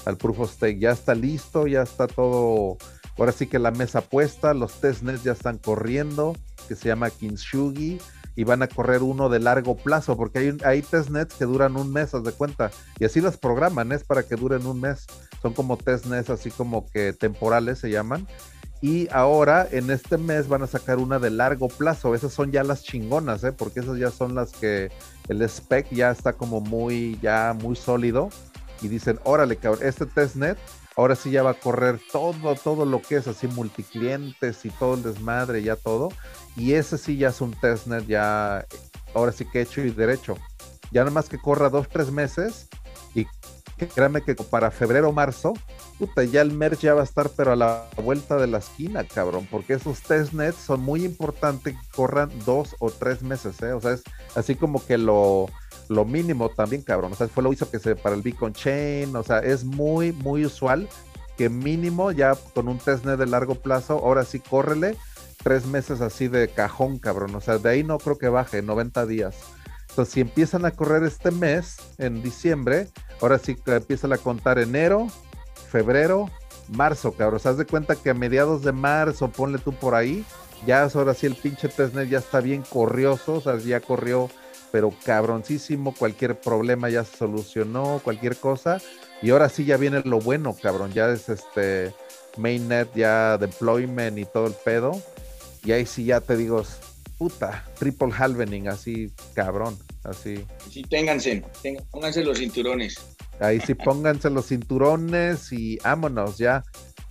al Proof of Stake. Ya está listo, ya está todo, ahora sí que la mesa puesta, los testnets ya están corriendo, que se llama Kinshugi, y van a correr uno de largo plazo, porque hay, hay testnets que duran un mes, haz de cuenta, y así las programan, es para que duren un mes. Son como testnets así como que temporales se llaman, y ahora en este mes van a sacar una de largo plazo. Esas son ya las chingonas, ¿eh? porque esas ya son las que el spec ya está como muy, ya muy sólido. Y dicen, órale, cabrón, este testnet ahora sí ya va a correr todo, todo lo que es así multiclientes y todo el desmadre, ya todo. Y ese sí ya es un testnet ya, ahora sí que hecho y derecho. Ya nada más que corra dos, tres meses y créanme que para febrero o marzo, puta, ya el merch ya va a estar, pero a la vuelta de la esquina, cabrón, porque esos testnets son muy importantes que corran dos o tres meses, ¿eh? O sea, es así como que lo, lo mínimo también, cabrón. O sea, fue lo hizo que se para el Beacon Chain, o sea, es muy, muy usual que mínimo ya con un testnet de largo plazo, ahora sí córrele tres meses así de cajón, cabrón. O sea, de ahí no creo que baje, 90 días. Entonces, si empiezan a correr este mes, en diciembre, ahora sí que empieza a contar enero, febrero, marzo, cabrón. ¿Se de cuenta que a mediados de marzo, ponle tú por ahí, ya ahora sí el pinche testnet ya está bien corrioso, o sea, ya corrió, pero cabroncísimo, cualquier problema ya se solucionó, cualquier cosa. Y ahora sí ya viene lo bueno, cabrón. Ya es este mainnet, ya deployment y todo el pedo. Y ahí sí ya te digo, puta, triple halvening, así, cabrón, así. Sí, ténganse, pónganse los cinturones. Ahí sí, pónganse los cinturones y vámonos ya,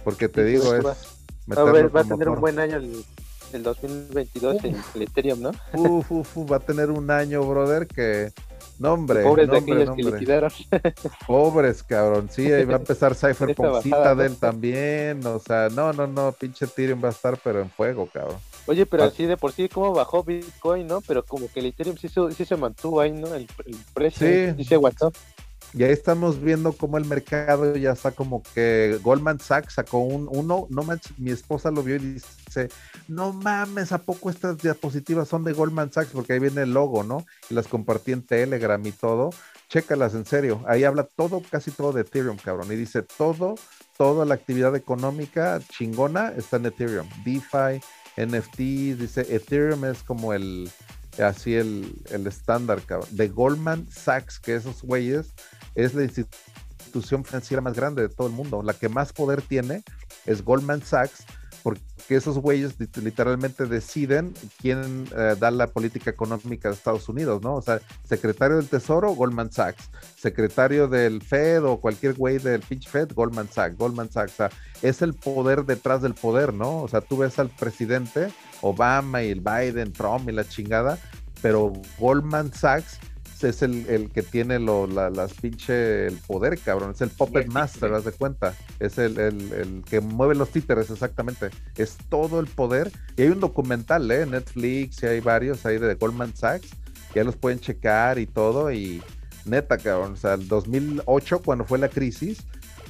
porque te digo, es... Va, va a tener un buen año el, el 2022 en el Ethereum, ¿no? Uf, uf, uf, va a tener un año, brother, que... No, hombre, Pobres de aquellos que liquidaron. *laughs* Pobres, cabrón. Sí, ahí va a empezar *laughs* Cypherpunk Citadel también. O sea, no, no, no, pinche Ethereum va a estar, pero en fuego, cabrón. Oye, pero así de por sí, ¿cómo bajó Bitcoin, no? Pero como que el Ethereum sí, sí se mantuvo ahí, ¿no? El, precio sí. se aguantó. Y ahí estamos viendo cómo el mercado ya está como que Goldman Sachs sacó un uno, no manches, mi esposa lo vio y dice, no mames, ¿a poco estas diapositivas son de Goldman Sachs? Porque ahí viene el logo, ¿no? Y las compartí en Telegram y todo. Chécalas, en serio. Ahí habla todo, casi todo de Ethereum, cabrón. Y dice todo, toda la actividad económica chingona está en Ethereum. DeFi, NFT, dice Ethereum es como el, así el, el estándar, cabrón. De Goldman Sachs, que esos güeyes es la institución financiera más grande de todo el mundo. La que más poder tiene es Goldman Sachs, porque esos güeyes literalmente deciden quién eh, da la política económica de Estados Unidos, ¿no? O sea, secretario del Tesoro, Goldman Sachs, secretario del Fed o cualquier güey del pinch Fed, Goldman Sachs, Goldman Sachs, o sea, es el poder detrás del poder, ¿no? O sea, tú ves al presidente Obama y el Biden, Trump y la chingada, pero Goldman Sachs es el, que tiene lo, las pinche el poder, cabrón. Es el puppet master, haz de cuenta. Es el, que mueve los títeres, exactamente. Es todo el poder. Y hay un documental, ¿eh? Netflix, y hay varios ahí de Goldman Sachs. Ya los pueden checar y todo. Y neta, cabrón. O sea, el 2008, cuando fue la crisis,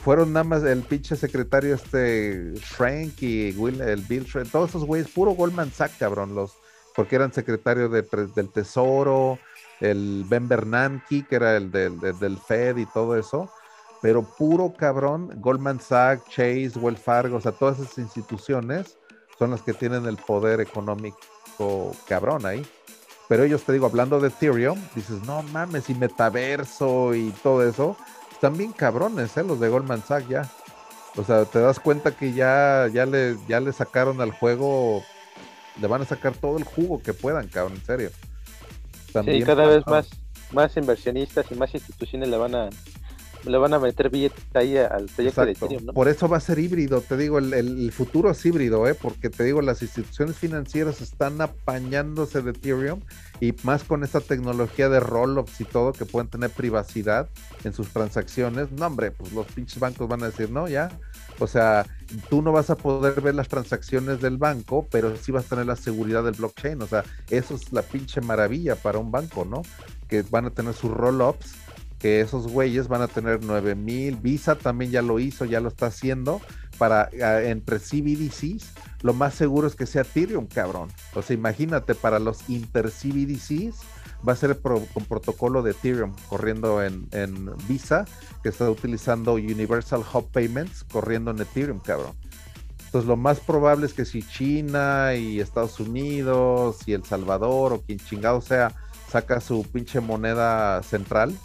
fueron nada más el pinche secretario este Frank y Will, el Bill todos esos güeyes, puro Goldman Sachs, cabrón, los, porque eran secretarios del Tesoro, el Ben Bernanke, que era el del, del, Fed y todo eso, pero puro cabrón, Goldman Sachs, Chase, Wells Fargo, o sea, todas esas instituciones son las que tienen el poder económico cabrón ahí. Pero ellos, te digo, hablando de Ethereum, dices, no mames, y metaverso y todo eso, están bien cabrones, ¿eh? Los de Goldman Sachs ya. O sea, te das cuenta que ya, ya, le, ya le sacaron al juego, le van a sacar todo el jugo que puedan, cabrón, en serio sí, cada vez más, más inversionistas y más instituciones le van a le van a meter billetes ahí al proyecto de Ethereum, ¿no? Por eso va a ser híbrido, te digo, el, futuro es híbrido, ¿eh? porque te digo, las instituciones financieras están apañándose de Ethereum y más con esta tecnología de roll-ups y todo, que pueden tener privacidad en sus transacciones. No, hombre, pues los pinches bancos van a decir, no, ya, o sea, tú no vas a poder ver las transacciones del banco, pero sí vas a tener la seguridad del blockchain. O sea, eso es la pinche maravilla para un banco, ¿no? Que van a tener sus roll-ups, que esos güeyes van a tener 9000. Visa también ya lo hizo, ya lo está haciendo para entre CBDCs. Lo más seguro es que sea Ethereum, cabrón. O sea, imagínate, para los inter CBDCs va a ser con protocolo de Ethereum corriendo en, Visa, que está utilizando Universal Hub Payments corriendo en Ethereum, cabrón. Entonces lo más probable es que si China y Estados Unidos y El Salvador o quien chingado sea saca su pinche moneda central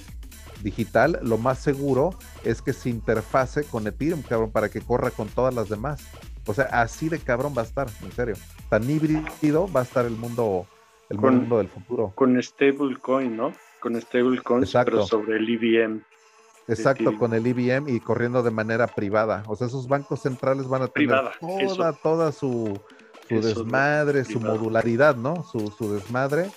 digital, lo más seguro es que se interfase con Ethereum, cabrón, para que corra con todas las demás. O sea, así de cabrón va a estar, en serio. Tan híbrido va a estar el mundo el mundo del futuro. Con stablecoin, ¿no? Con stablecoin, pero sobre el IBM. E Exacto, con el IBM e y corriendo de manera privada. O sea, esos bancos centrales van a tener toda, toda su, su desmadre, su modularidad, ¿no? Su, su desmadre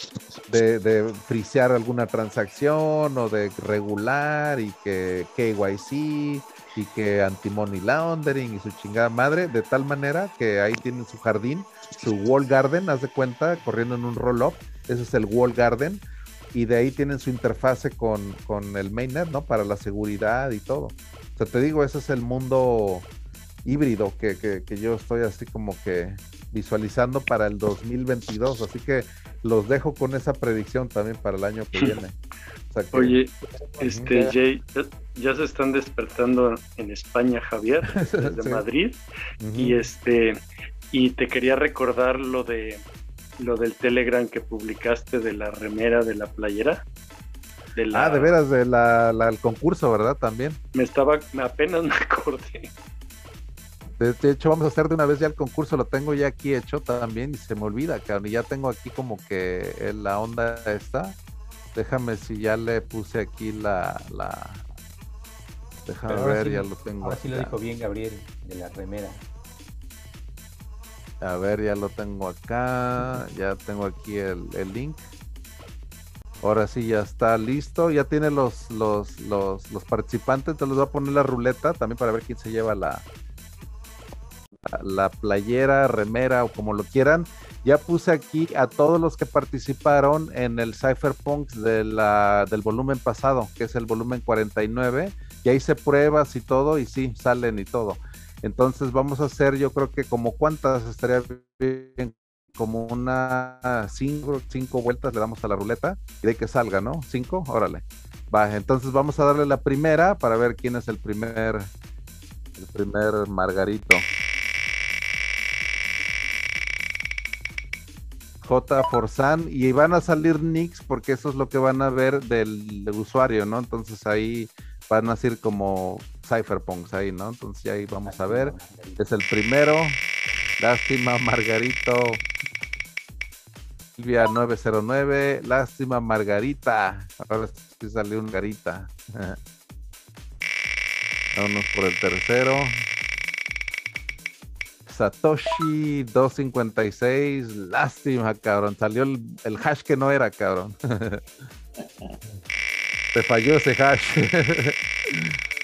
de, de frisear alguna transacción o de regular y que KYC y que anti-money laundering y su chingada madre, de tal manera que ahí tienen su jardín, su wall garden, haz de cuenta, corriendo en un roll-up, ese es el wall garden, y de ahí tienen su interfase con, con el mainnet, ¿no? Para la seguridad y todo. O sea, te digo, ese es el mundo híbrido que, que, que yo estoy así como que visualizando para el 2022, así que los dejo con esa predicción también para el año que *laughs* viene. Oye, *laughs* este Jay, ya se están despertando en España, Javier, *laughs* desde Madrid. Y este, y te quería recordar lo de lo del Telegram que publicaste de la remera de la playera. De Ah, de veras, del de concurso, ¿verdad? También. Me estaba, apenas me acordé. De, hecho, vamos a hacer de una vez ya el concurso, lo tengo ya aquí hecho también y se me olvida, cabrón. Y ya tengo aquí como que la onda esta. Déjame si ya le puse aquí la. la... Déjame ver, ya lo tengo. Ahora sí lo dijo bien Gabriel, de la remera. A ver, ya lo tengo acá. Ya tengo aquí el, el link. Ahora sí ya está listo. Ya tiene los, los, los, los participantes. Entonces les voy a poner la ruleta también para ver quién se lleva la, la playera, remera o como lo quieran. Ya puse aquí a todos los que participaron en el Cypherpunk de del volumen pasado, que es el volumen 49. Y ahí se pruebas y todo, y sí, salen y todo. Entonces vamos a hacer, yo creo que como cuántas estaría bien, como una cinco, cinco vueltas le damos a la ruleta y de que salga, ¿no? Cinco, órale. Va, entonces vamos a darle la primera para ver quién es el primer, el primer Margarito. J y van a salir nicks porque eso es lo que van a ver del, usuario, ¿no? Entonces ahí van a ser como cypherpunks ahí, ¿no? Entonces ahí vamos a ver. Es el primero. Lástima, Margarito. Silvia 909. Lástima, Margarita. Ahora sí salió un garita. *laughs* Vámonos por el tercero. Satoshi 256. Lástima, cabrón. Salió el, hash que no era, cabrón. *laughs* Te falló ese hash. *laughs*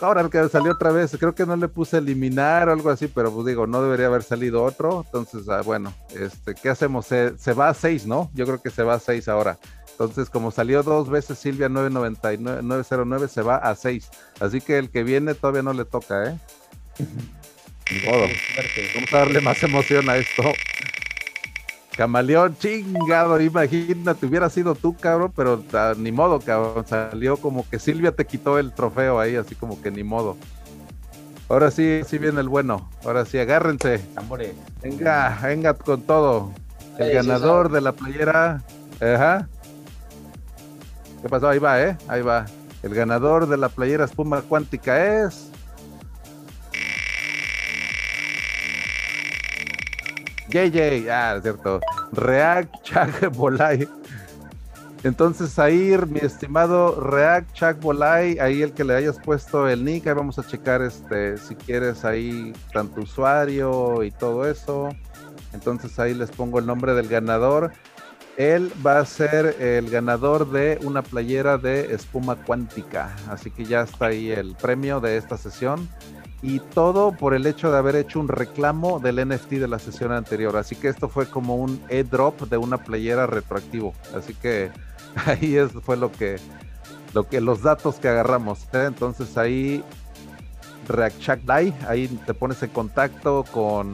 Ahora que salió otra vez, creo que no le puse eliminar o algo así, pero pues digo, no debería haber salido otro. Entonces, ah, bueno, este, ¿qué hacemos? Se, va a 6, ¿no? Yo creo que se va a 6 ahora. Entonces, como salió dos veces Silvia 999, 909, se va a 6. Así que el que viene todavía no le toca, ¿eh? Vamos a darle más emoción a esto. Camaleón, chingado, imagínate, hubiera sido tú, cabrón, pero ni modo, cabrón. Salió como que Silvia te quitó el trofeo ahí, así como que ni modo. Ahora sí, sí viene el bueno. Ahora sí, agárrense. Venga, venga con todo. El ganador de la playera. Ajá. ¿Qué pasó? Ahí va, ¿eh? Ahí va. El ganador de la playera espuma cuántica es. JJ, ah, cierto. React *laughs* Chak Bolay. Entonces ahí, mi estimado React Chak Bolay, ahí el que le hayas puesto el nick, ahí vamos a checar este, si quieres ahí tanto usuario y todo eso. Entonces ahí les pongo el nombre del ganador. Él va a ser el ganador de una playera de espuma cuántica. Así que ya está ahí el premio de esta sesión y todo por el hecho de haber hecho un reclamo del NFT de la sesión anterior. Así que esto fue como un airdrop de una playera retroactivo. Así que *laughs* ahí es, fue lo que, lo que, los datos que agarramos. ¿eh? Entonces ahí React ahí te pones en contacto con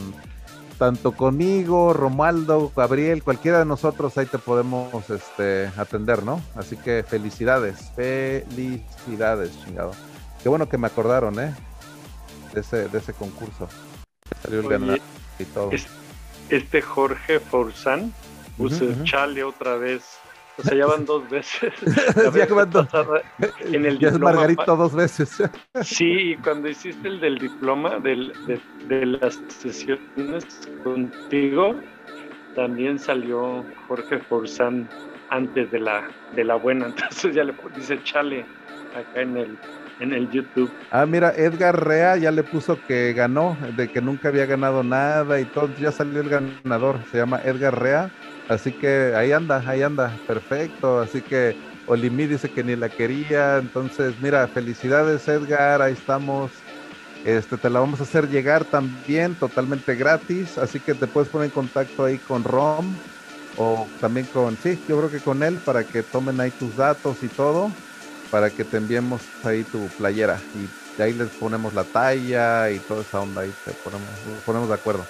tanto conmigo, Romualdo, Gabriel, cualquiera de nosotros ahí te podemos este, atender, ¿no? Así que felicidades, felicidades, chingado. Qué bueno que me acordaron, ¿eh? De ese, de ese concurso. Salió el ganador y todo. Este Jorge Forzán puso chale otra vez. O sea, ya van dos veces. *laughs* en el ya es Margarito dos veces. sí, cuando hiciste el del diploma del, de, las sesiones contigo, también salió Jorge Forzán antes de la, de la buena. *laughs* Entonces ya le dice chale acá en el en el YouTube. Ah, mira, Edgar Rea ya le puso que ganó, de que nunca había ganado nada y todo, ya salió el ganador, se llama Edgar Rea, así que ahí anda, ahí anda, perfecto, así que Olimi dice que ni la quería, entonces mira, felicidades Edgar, ahí estamos. Este, te la vamos a hacer llegar también totalmente gratis, así que te puedes poner en contacto ahí con Rom o también con, sí, yo creo que con él para que tomen ahí tus datos y todo para que te enviemos ahí tu playera y de ahí les ponemos la talla y toda esa onda ahí te ponemos, ponemos de acuerdo.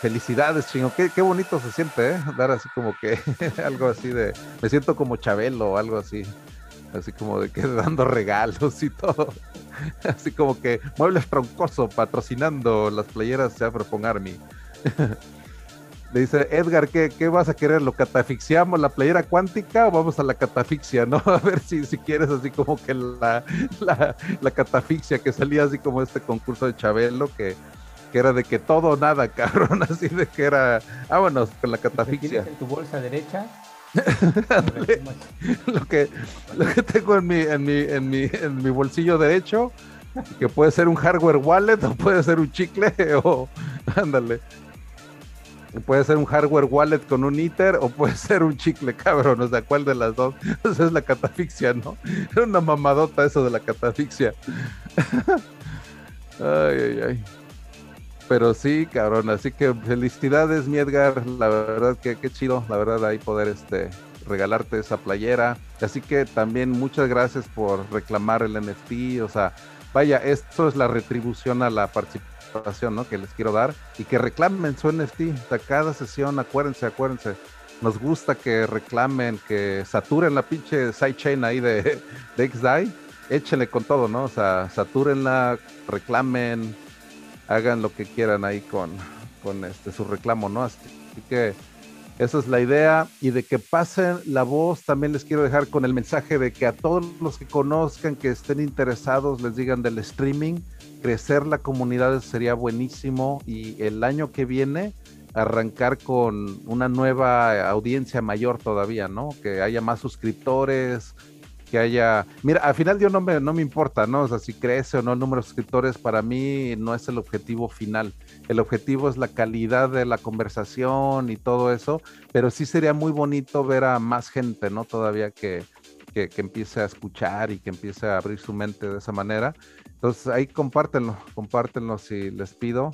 Felicidades, chingo. Qué, qué bonito se siente, ¿eh? Dar así como que *laughs* algo así de. Me siento como Chabelo o algo así. así como de que *laughs* dando regalos y todo. *laughs* Así como que Muebles Troncoso patrocinando las playeras se Cypherpunk Army. Le dice, Edgar, ¿qué, ¿qué, vas a querer? ¿Lo catafixiamos la playera cuántica o vamos a la catafixia, no? *laughs* A ver si, si quieres así como que la, la, la catafixia que salía así como este concurso de Chabelo que, que era de que todo o nada, *laughs* cabrón, así de que era, vámonos con la catafixia. en tu bolsa derecha? *laughs* lo, que, lo que tengo en mi, en, mi, en, mi, en mi bolsillo derecho, que puede ser un hardware wallet o puede ser un chicle o ándale. Puede ser un hardware wallet con un ITER o puede *laughs* ser un chicle, cabrón. O sea, ¿cuál de las dos? *laughs* Esa es la catafixia, ¿no? Era una mamadota eso de la catafixia. *laughs* ay, ay, ay. Pero sí, cabrón, así que felicidades, mi Edgar. La verdad que qué chido, la verdad, ahí poder este regalarte esa playera. Así que también muchas gracias por reclamar el NFT. O sea, vaya, esto es la retribución a la participación, Que les quiero dar. Y que reclamen su NFT. Sea, cada sesión, acuérdense, acuérdense. Nos gusta que reclamen, que saturen la pinche sidechain ahí de, *laughs* de XDAI. Échenle con todo, ¿no? O sea, satúrenla, reclamen, hagan lo que quieran ahí con, con este su reclamo, ¿no? Así que esa es la idea y de que pasen la voz, también les quiero dejar con el mensaje de que a todos los que conozcan, que estén interesados, les digan del streaming, crecer la comunidad sería buenísimo y el año que viene arrancar con una nueva audiencia mayor todavía, ¿no? Que haya más suscriptores, que haya. Mira, al final yo no me, no me importa, ¿no? O sea, si crece o no el número de suscriptores, para mí no es el objetivo final. El objetivo es la calidad de la conversación y todo eso, pero sí sería muy bonito ver a más gente, ¿no? Todavía que, que, empiece a escuchar y que empiece a abrir su mente de esa manera. Entonces ahí compártenlo, compártenlo si les pido.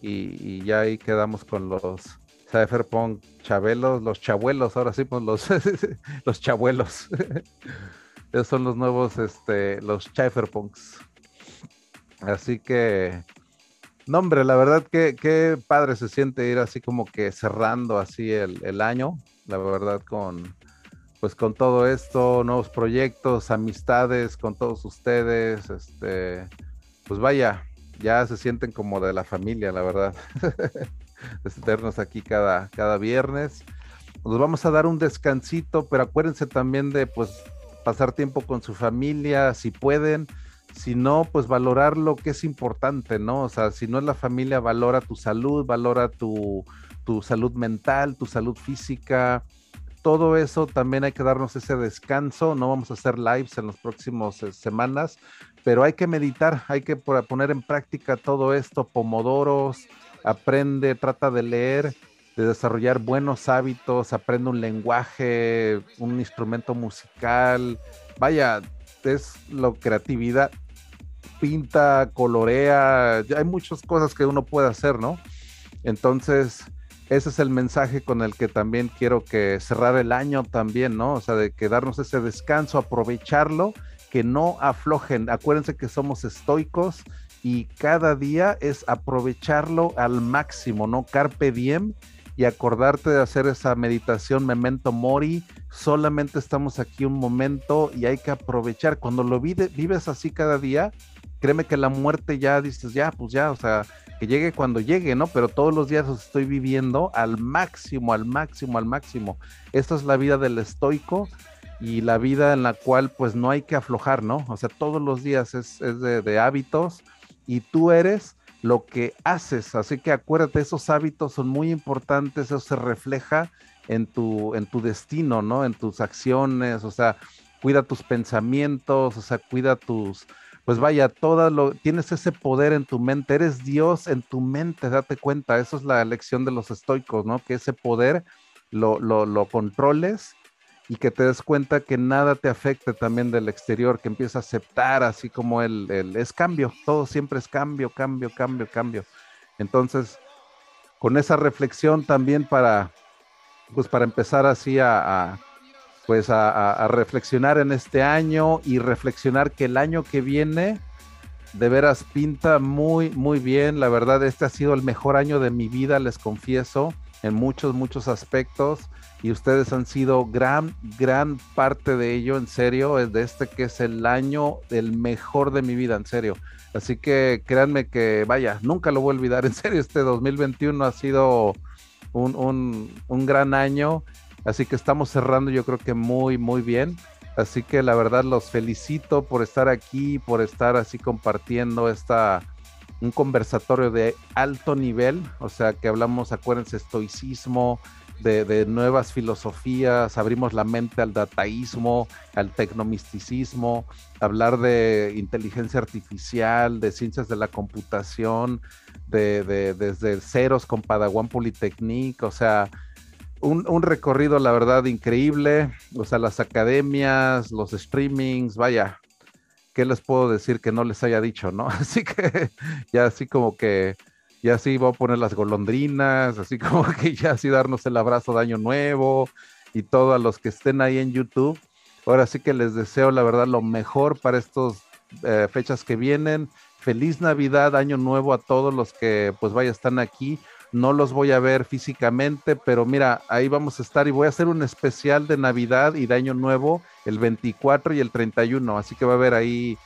Y, ya ahí quedamos con los Cypherpunk chabelos, los chabuelos, ahora sí, pues los, *laughs* los chabuelos. *laughs* Esos son los nuevos, este, los Cypherpunks. Así que, no hombre, la verdad que qué padre se siente ir así como que cerrando así el, año, la verdad con, pues con todo esto, nuevos proyectos, amistades con todos ustedes, este, pues vaya, ya se sienten como de la familia, la verdad. *laughs* Estarnos aquí cada, cada viernes. Nos vamos a dar un descansito, pero acuérdense también de pues pasar tiempo con su familia, si pueden, si no, pues valorar lo que es importante, ¿no? O sea, si no es la familia, valora tu salud, valora tu, tu salud mental, tu salud física, todo eso también hay que darnos ese descanso, no vamos a hacer lives en las próximas eh, semanas, pero hay que meditar, hay que poner en práctica todo esto, pomodoros, aprende, trata de leer de desarrollar buenos hábitos, aprende un lenguaje, un instrumento musical, vaya, es lo creatividad, pinta, colorea, hay muchas cosas que uno puede hacer, ¿no? Entonces, ese es el mensaje con el que también quiero que cerrar el año también, ¿no? O sea, de que darnos ese descanso, aprovecharlo, que no aflojen. Acuérdense que somos estoicos y cada día es aprovecharlo al máximo, ¿no? Carpe diem y acordarte de hacer esa meditación memento mori. Solamente estamos aquí un momento y hay que aprovechar. Cuando lo vives así cada día, créeme que la muerte ya dices, ya, pues ya, o sea, que llegue cuando llegue, ¿no? Pero todos los días los estoy viviendo al máximo, al máximo, al máximo. Esta es la vida del estoico y la vida en la cual pues no hay que aflojar, ¿no? O sea, todos los días es, de, de hábitos y tú eres lo que haces. Así que acuérdate, esos hábitos son muy importantes, eso se refleja en tu, en tu destino, ¿no? En tus acciones, o sea, cuida tus pensamientos, o sea, cuida tus, pues vaya, todo lo, tienes ese poder en tu mente, eres Dios en tu mente, date cuenta, eso es la lección de los estoicos, ¿no? Que ese poder lo, lo, lo controles y que te des cuenta que nada te afecte también del exterior, que empieza a aceptar así como el, es cambio, todo siempre es cambio, cambio, cambio, cambio. Entonces, con esa reflexión también para, pues para empezar así a, pues a, reflexionar en este año y reflexionar que el año que viene de veras pinta muy, muy bien. La verdad, este ha sido el mejor año de mi vida, les confieso en muchos, muchos aspectos y ustedes han sido gran, gran parte de ello, en serio, es de este que es el año del mejor de mi vida, en serio. Así que créanme que, vaya, nunca lo voy a olvidar, *laughs* en serio, este 2021 ha sido un, un gran año, así que estamos cerrando yo creo que muy, muy bien. Así que la verdad los felicito por estar aquí, por estar así compartiendo esta un conversatorio de alto nivel, o sea que hablamos, acuérdense, estoicismo, de, nuevas filosofías, abrimos la mente al dataísmo, al tecnomisticismo, hablar de inteligencia artificial, de ciencias de la computación, de, desde ceros con Padawan Polytechnique, o sea, un, recorrido, la verdad, increíble. O sea, las academias, los streamings, vaya, ¿qué les puedo decir que no les haya dicho, no? *laughs* Así que ya así como que, ya así voy a poner las golondrinas, así *laughs* como que ya así darnos el abrazo de Año Nuevo y todos los que estén ahí en YouTube. Ahora sí que les deseo, la verdad, lo mejor para estas eh, fechas que vienen. Feliz Navidad, Año Nuevo a todos los que pues vaya están aquí no los voy a ver físicamente, pero mira, ahí vamos a estar y voy a hacer un especial de Navidad y de Año Nuevo el 24 y el 31, así que va a haber ahí,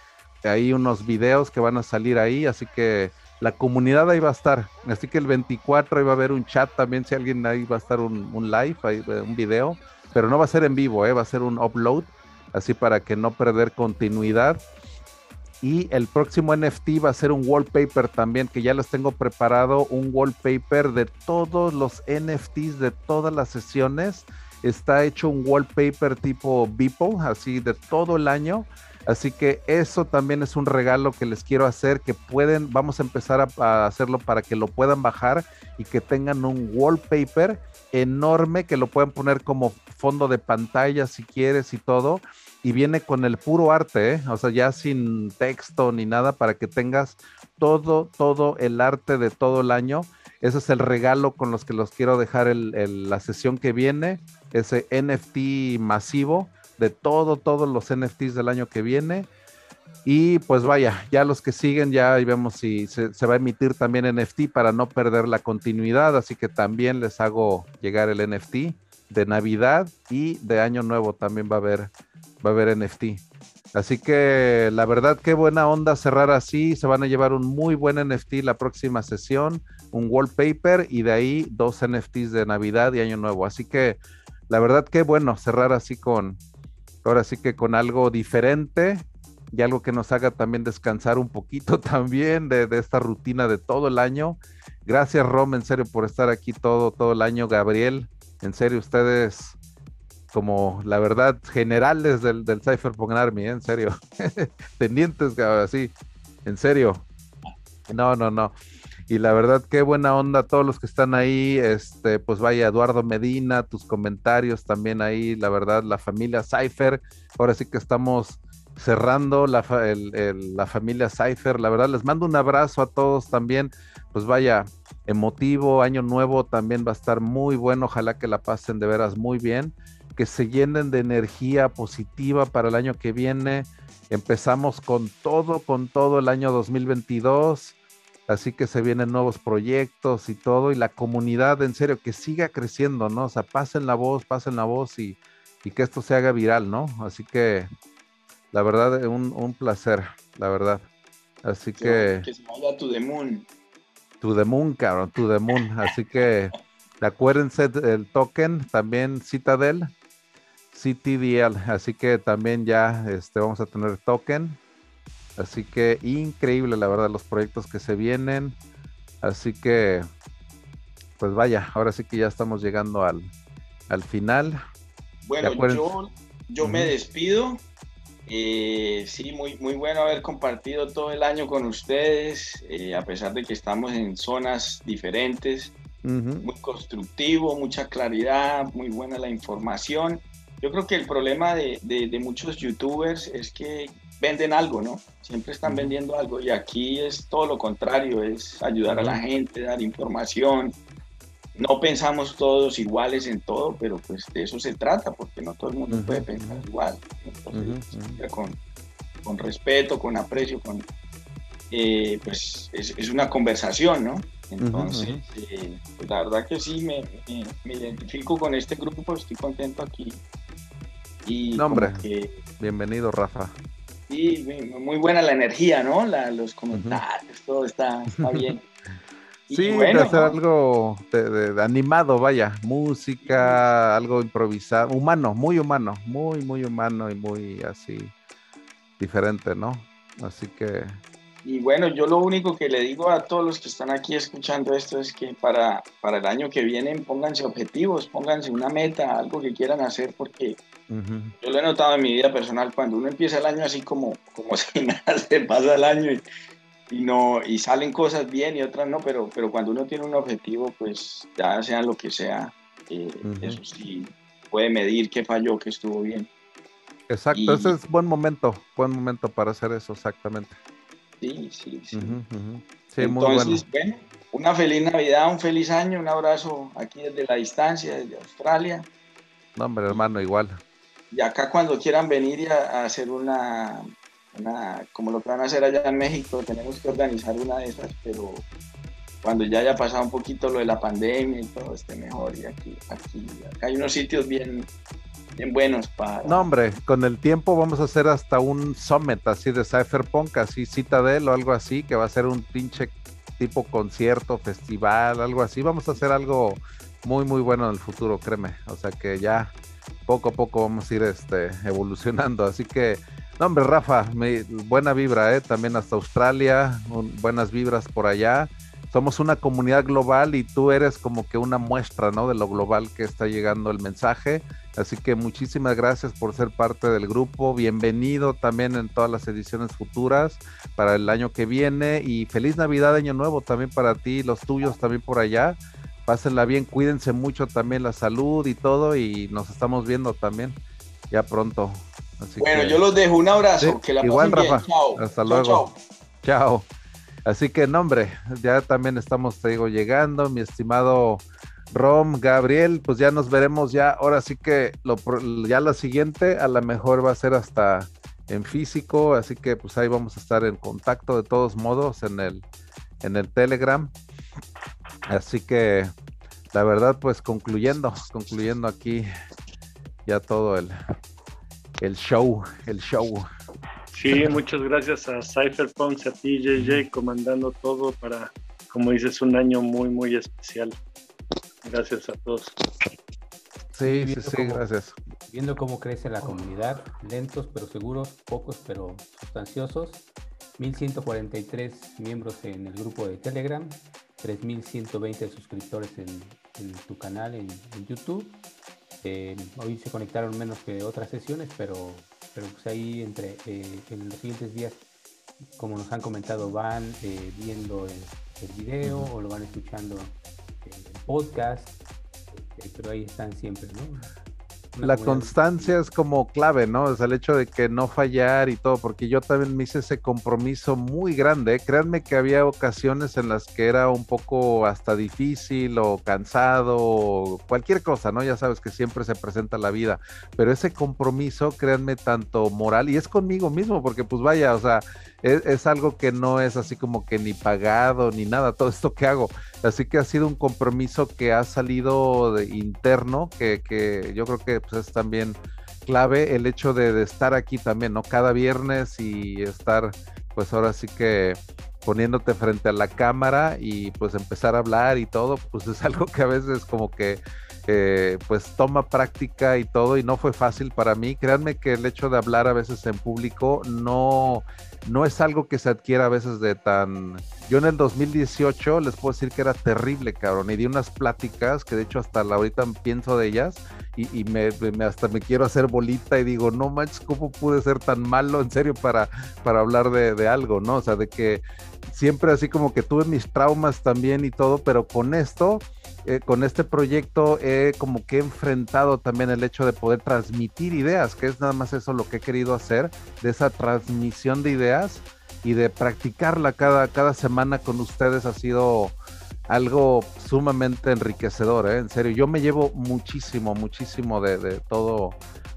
ahí unos videos que van a salir ahí, así que la comunidad ahí va a estar, así que el 24 ahí va a haber un chat también, si alguien ahí va a estar un, live, un video, pero no va a ser en vivo, ¿eh? va a ser un upload, así para que no perder continuidad. Y el próximo NFT va a ser un wallpaper también, que ya les tengo preparado, un wallpaper de todos los NFTs de todas las sesiones. Está hecho un wallpaper tipo Beeple, así de todo el año. Así que eso también es un regalo que les quiero hacer, que pueden, vamos a empezar a, a, hacerlo para que lo puedan bajar y que tengan un wallpaper enorme que lo puedan poner como fondo de pantalla si quieres y todo y viene con el puro arte, ¿eh? o sea, ya sin texto ni nada para que tengas todo, todo el arte de todo el año. Ese es el regalo con los que los quiero dejar la sesión que viene, ese NFT masivo de todo, todos los NFTs del año que viene. Y pues vaya, ya los que siguen, ya vemos si se, va a emitir también NFT para no perder la continuidad. Así que también les hago llegar el NFT de Navidad y de Año Nuevo también va a haber va a haber NFT. Así que la verdad, qué buena onda cerrar así. Se van a llevar un muy buen NFT la próxima sesión, un wallpaper y de ahí dos NFTs de Navidad y Año Nuevo. Así que la verdad, qué bueno cerrar así con, ahora sí que con algo diferente y algo que nos haga también descansar un poquito *laughs* también de, esta rutina de todo el año. Gracias, Rom, en serio, por estar aquí todo, todo el año. Gabriel, en serio, ustedes como la verdad generales del, del Cypherpunk Army, ¿eh? en serio. *laughs* Tenientes, así, en serio. No, no, no. Y la verdad, qué buena onda todos los que están ahí. Este, pues vaya, Eduardo Medina, tus comentarios también ahí. La verdad, la familia Cypher. Ahora sí que estamos cerrando la, la familia Cypher. La verdad, les mando un abrazo a todos también. Pues vaya, emotivo, año nuevo también va a estar muy bueno. Ojalá que la pasen de veras muy bien que se llenen de energía positiva para el año que viene. Empezamos con todo, con todo el año 2022. Así que se vienen nuevos proyectos y todo. Y la comunidad, en serio, que siga creciendo, ¿no? O sea, pasen la voz, pasen la voz y, que esto se haga viral, ¿no? Así que, la verdad, un, un placer, la verdad. Así que... Que se vaya to the moon. To the moon, cabrón, to the moon. Así que, *laughs* acuérdense del token, también Citadel CTDL, así que también ya este, vamos a tener token. Así que increíble, la verdad, los proyectos que se vienen. Así que, pues vaya, ahora sí que ya estamos llegando al, al final. Bueno, yo, yo me despido. Eh, sí, muy, muy bueno haber compartido todo el año con ustedes, eh, a pesar de que estamos en zonas diferentes. Muy constructivo, mucha claridad, muy buena la información. Yo creo que el problema de, de, muchos youtubers es que venden algo, ¿no? Siempre están vendiendo algo y aquí es todo lo contrario, es ayudar a la gente, dar información. No pensamos todos iguales en todo, pero pues de eso se trata, porque no todo el mundo puede pensar igual. Entonces, con, con, respeto, con aprecio, con, eh, pues es, es, una conversación, ¿no? Entonces, eh, pues la verdad que sí, me, identifico con este grupo, estoy contento aquí. Y Nombre, bienvenido Rafa. Sí, muy buena la energía, ¿no? los comentarios, todo está, bien. *laughs* sí, de hacer algo de, animado, vaya, música, algo improvisado, humano, muy humano, muy, muy humano y muy así diferente, ¿no? Así que y bueno, yo lo único que le digo a todos los que están aquí escuchando esto es que para, para el año que viene pónganse objetivos, pónganse una meta, algo que quieran hacer, porque yo lo he notado en mi vida personal, cuando uno empieza el año así como, como *laughs* si nada, se pasa el año y, no, y salen cosas bien y otras no, pero, pero cuando uno tiene un objetivo, pues ya sea lo que sea, eh, eso sí puede medir qué falló, qué estuvo bien. Exacto, ese es buen momento, buen momento para hacer eso, exactamente. Sí, sí, sí. Entonces, bueno. una feliz Navidad, un feliz año, un abrazo aquí desde la distancia, desde Australia. No, hombre, hermano, igual. Y acá cuando quieran venir a, hacer una, como lo que van a hacer allá en México, tenemos que organizar una de esas, pero cuando ya haya pasado un poquito lo de la pandemia y todo esté mejor. Y aquí, aquí, acá hay unos sitios bien, bien buenos para... No, hombre, con el tiempo vamos a hacer hasta un summit así de Cypherpunk, así Citadel o algo así, que va a ser un pinche tipo concierto, festival, algo así. Vamos a hacer algo muy, muy bueno en el futuro, créeme. O sea que ya poco a poco vamos a ir este, evolucionando. Así que, no, hombre, Rafa, buena vibra, ¿eh? También hasta Australia, buenas vibras por allá somos una comunidad global y tú eres como que una muestra, ¿no? De lo global que está llegando el mensaje. Así que muchísimas gracias por ser parte del grupo. Bienvenido también en todas las ediciones futuras para el año que viene y feliz Navidad, Año Nuevo también para ti y los tuyos también por allá. Pásenla bien, cuídense mucho también la salud y todo y nos estamos viendo también ya pronto. bueno, yo los dejo un abrazo. que la igual, Rafa. Hasta luego. chao. Así que, nombre, ya también estamos, te digo, llegando, mi estimado Rom, Gabriel, pues ya nos veremos ya, ahora sí que lo, ya la siguiente a lo mejor va a ser hasta en físico, así que pues ahí vamos a estar en contacto de todos modos en el, en el Telegram. Así que la verdad, pues concluyendo, concluyendo aquí ya todo el, el show, el show. Sí, muchas gracias a Cypherpunks, a ti, JJ, comandando todo para, como dices, un año muy, muy especial. Gracias a todos. Sí, sí, sí, gracias. Viendo cómo crece la comunidad, lentos pero seguros, pocos pero sustanciosos. 1143 miembros en el grupo de Telegram, 3120 suscriptores en, tu canal en, YouTube. Eh, hoy se conectaron menos que otras sesiones, pero pero pues ahí entre eh, en los siguientes días, como nos han comentado, van eh, viendo el, video o lo van escuchando en el podcast, este, pero ahí están siempre, ¿no? La constancia es como clave, ¿no? O sea, el hecho de que no fallar y todo, porque yo también me hice ese compromiso muy grande. Créanme que había ocasiones en las que era un poco hasta difícil o cansado o cualquier cosa, ¿no? Ya sabes que siempre se presenta la vida, pero ese compromiso, créanme, tanto moral y es conmigo mismo, porque pues vaya, o sea, es, algo que no es así como que ni pagado ni nada, todo esto que hago. Así que ha sido un compromiso que ha salido de interno, que, yo creo que pues, es también clave el hecho de, de, estar aquí también, ¿no? Cada viernes y estar, pues ahora sí que poniéndote frente a la cámara y pues empezar a hablar y todo, pues es *laughs* algo que a veces como que eh, pues toma práctica y todo y no fue fácil para mí. Créanme que el hecho de hablar a veces en público no, no es algo que se adquiera a veces de tan... Yo en el 2018 les puedo decir que era terrible, cabrón, y di unas pláticas que de hecho hasta la ahorita pienso de ellas y, me, hasta me quiero hacer bolita y digo, no manches, ¿cómo pude ser tan malo en serio para, para hablar de, de algo, ¿no? O sea, de que siempre así como que tuve mis traumas también y todo, pero con esto eh, con este proyecto he como que enfrentado también el hecho de poder transmitir ideas, que es nada más eso lo que he querido hacer, de esa transmisión de ideas y de practicarla cada, cada semana con ustedes ha sido algo sumamente enriquecedor, ¿eh? en serio. Yo me llevo muchísimo, muchísimo de, de, todo,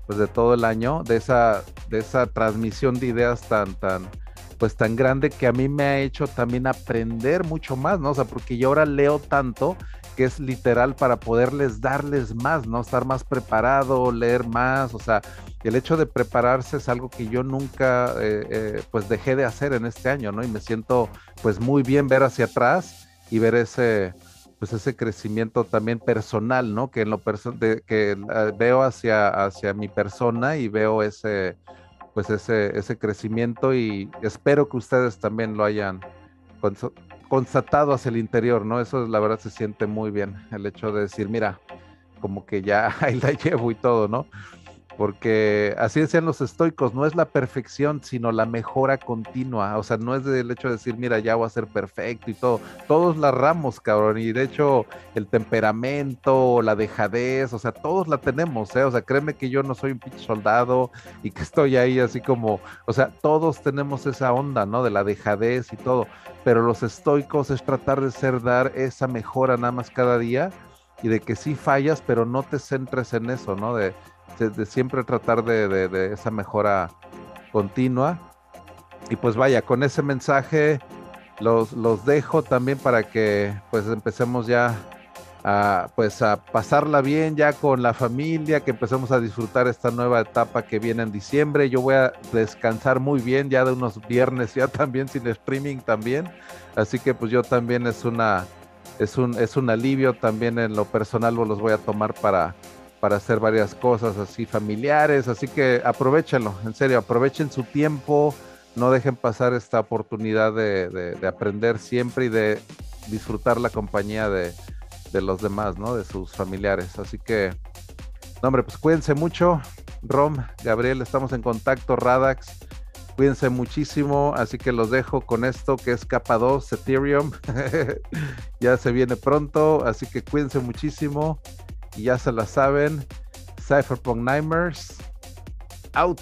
pues de todo el año, de esa, de esa transmisión de ideas tan, tan, pues tan grande que a mí me ha hecho también aprender mucho más, ¿no? O sea, porque yo ahora leo tanto que es literal para poderles darles más, ¿no? Estar más preparado, leer más, o sea, el hecho de prepararse es algo que yo nunca, eh, eh, pues dejé de hacer en este año, ¿no? Y me siento, pues muy bien ver hacia atrás y ver ese, pues ese crecimiento también personal, ¿no? Que en lo que eh, veo hacia, hacia mi persona y veo ese, pues ese, ese crecimiento y espero que ustedes también lo hayan constatado hacia el interior, ¿no? Eso la verdad se siente muy bien, el hecho de decir, mira, como que ya *laughs* ahí la llevo y todo, ¿no? Porque así decían los estoicos, no es la perfección, sino la mejora continua, o sea, no es el hecho de decir, mira, ya voy a ser perfecto y todo, todos la ramos, cabrón, y de hecho el temperamento, la dejadez, o sea, todos la tenemos, ¿eh? o sea, créeme que yo no soy un pinche soldado y que estoy ahí así como, o sea, todos tenemos esa onda, ¿no? De la dejadez y todo, pero los estoicos es tratar de ser, dar esa mejora nada más cada día y de que sí fallas, pero no te centres en eso, ¿no? De de, siempre tratar de, esa mejora continua. Y pues vaya, con ese mensaje los, los dejo también para que pues empecemos ya a, pues a pasarla bien ya con la familia, que empecemos a disfrutar esta nueva etapa que viene en diciembre. Yo voy a descansar muy bien ya de unos viernes ya también sin streaming también. Así que pues yo también es una es un es un alivio también en lo personal los voy a tomar para para hacer varias cosas así familiares, así que aprovechenlo, en serio, aprovechen su tiempo, no dejen pasar esta oportunidad de, aprender siempre y de disfrutar la compañía de, los demás, ¿no? De sus familiares. Así que, no, hombre, pues cuídense mucho. Rom, Gabriel, estamos en contacto, Radax. Cuídense muchísimo, así que los dejo con esto que es capa 2, Ethereum. *laughs* ya se viene pronto, así que cuídense muchísimo y ya se la saben. Cypherpunk Nightmares out.